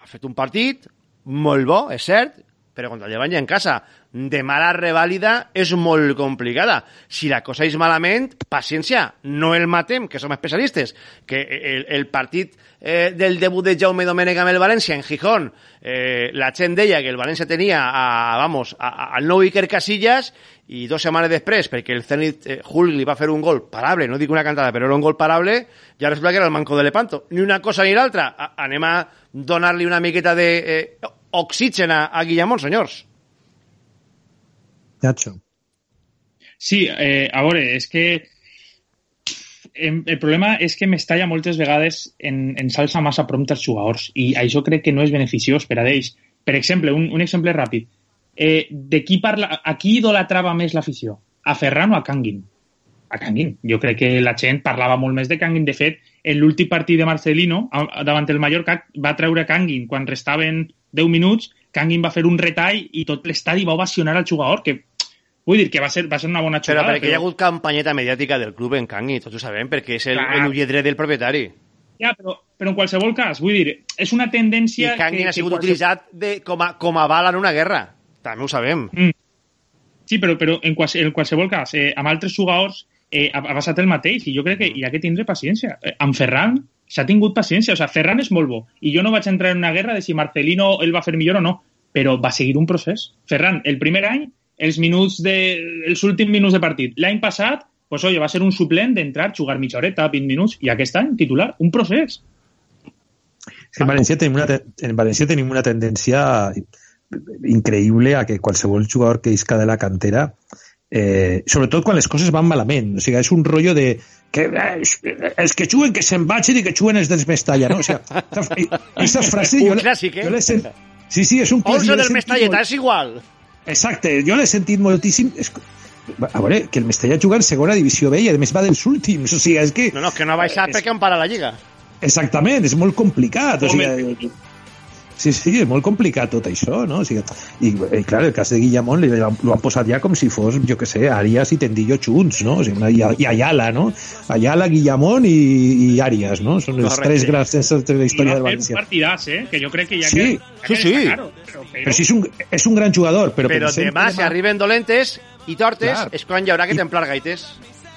Ha fet un partit molt bo, és cert, però contra el Llevant ja en casa de mala revàlida és molt complicada. Si la cosa és malament, paciència, no el matem, que som especialistes, que el, el partit eh, del debut de Jaume Domènech amb el València en Gijón, eh, la gent que el València tenia a, vamos, a, a, al nou Iker Casillas i dues setmanes després, perquè el Zenit eh, Hull li va fer un gol parable, no dic una cantada, però era un gol parable, ja resulta que era el manco de Lepanto. Ni una cosa ni l'altra. Anem a donar-li una miqueta d'oxigen eh, a, a Guillamón, senyors.
Nacho.
Sí, eh, a veure, és que el problema és que Mestalla moltes vegades en, en salsa massa prompte els jugadors i això crec que no és beneficiós per a ells. Per exemple, un, un exemple ràpid. Eh, de qui parla, a qui idolatrava més l'afició? A Ferran o a Canguin? A Canguin. Jo crec que la gent parlava molt més de Canguin. De fet, en l'últim partit de Marcelino, davant el Mallorca, va treure Canguin quan restaven 10 minuts Kangin va fer un retall i tot l'estadi va ovacionar al jugador, que vull dir que va ser, va ser una bona
jugada. Però perquè però... hi ha hagut campanyeta mediàtica del club en Kangin, tots ho sabem, perquè és el, el ulledre del propietari.
Ja, però, però en qualsevol cas, vull dir, és una tendència...
I Kangin que, ha sigut qualsevol... utilitzat de, com, a, com a bala en una guerra, també ho sabem. Mm.
Sí, però, però en, en qualsevol cas, eh, amb altres jugadors eh, ha, ha passat el mateix i jo crec que hi ha que tindre paciència. Eh, amb Ferran s'ha tingut paciència. O sigui, Ferran és molt bo. I jo no vaig entrar en una guerra de si Marcelino el va fer millor o no, però va seguir un procés. Ferran, el primer any, els minuts de, els últims minuts de partit. L'any passat, pues, oye, va ser un suplent d'entrar, jugar mitja horeta, 20 minuts, i aquest any, titular, un procés.
En València tenim una, en València tenim una tendència increïble a que qualsevol jugador que isca de la cantera eh, sobretot quan les coses van malament o sigui, és un rotllo de que eh, els que juguen que se'n vagin i que juguen els dels Mestalla no? o sigui, aquestes frases
un jo, clàssic, eh?
jo les sent... sí, sí, és un
clàssic 11 del Mestalleta, molt... és igual
exacte, jo l'he sentit moltíssim a veure, que el Mestalla juga en segona divisió B i a més va dels últims o sigui, és que...
no, no, que no ha baixat és... perquè em para la Lliga
exactament, és molt complicat o sigui, Sí, sí, és molt complicat tot això, no? O sigui, i, i clar, el cas de Guillamón l'ho han posat ja com si fos, jo que sé, Arias i Tendillo junts, no? O sigui, una, i, i Ayala, no? Ayala, Guillamón i, i Arias, no? Són els Correcte. tres grans senses de la història del València.
un partidàs, eh? Que jo crec que ja
sí,
que,
sí, sí. Claro, però, però... però sí, és un, és un gran jugador, però...
Però demà, si arriben dolentes i tortes, clar. és quan hi haurà que templar gaites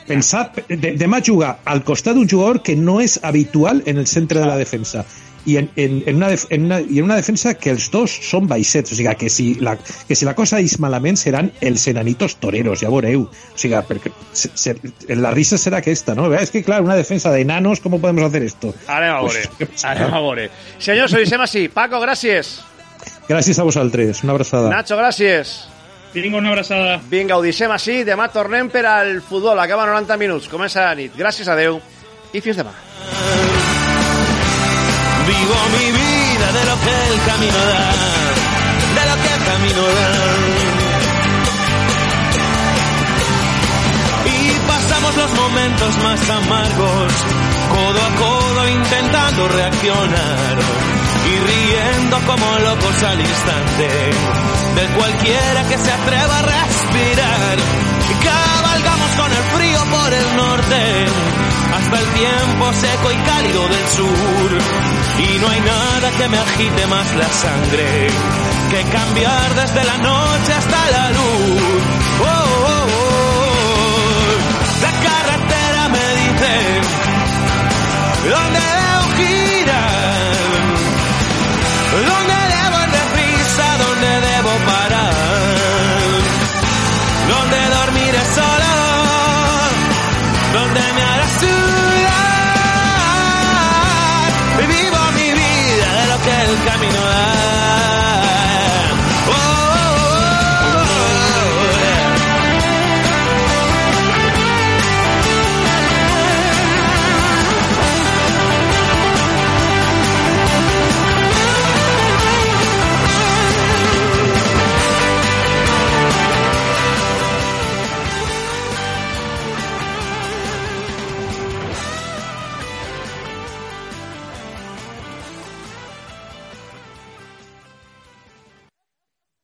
pensar, de, demà jugar al costat d'un jugador que no és habitual en el centre de la defensa i en, en, en, una, en, una, i en una defensa que els dos són baixets, o sigui que si la, que si la cosa és malament seran els enanitos toreros, ja veureu. O sigui, perquè se, se, la risa serà aquesta, no? És que, clar, una defensa de enanos, com podem hacer esto?
Anem a veure, pues, anem a veure. Senyors, ho deixem així. Paco, gràcies.
Gràcies a vosaltres, una abraçada.
Nacho, gràcies.
Vinga, una abraçada.
Vinga, ho deixem així. Demà tornem per al futbol. Acaba 90 minuts. Comença la nit. Gràcies a Déu i fins demà.
Vivo mi vida de lo que el camino da, de lo que el camino da. Y pasamos los momentos más amargos, codo a codo intentando reaccionar y riendo como locos al instante de cualquiera que se atreva a respirar. Y cabalgamos con el frío por el norte hasta el tiempo seco y cálido del sur. Y no hay nada que me agite más la sangre que cambiar desde la noche hasta la luz.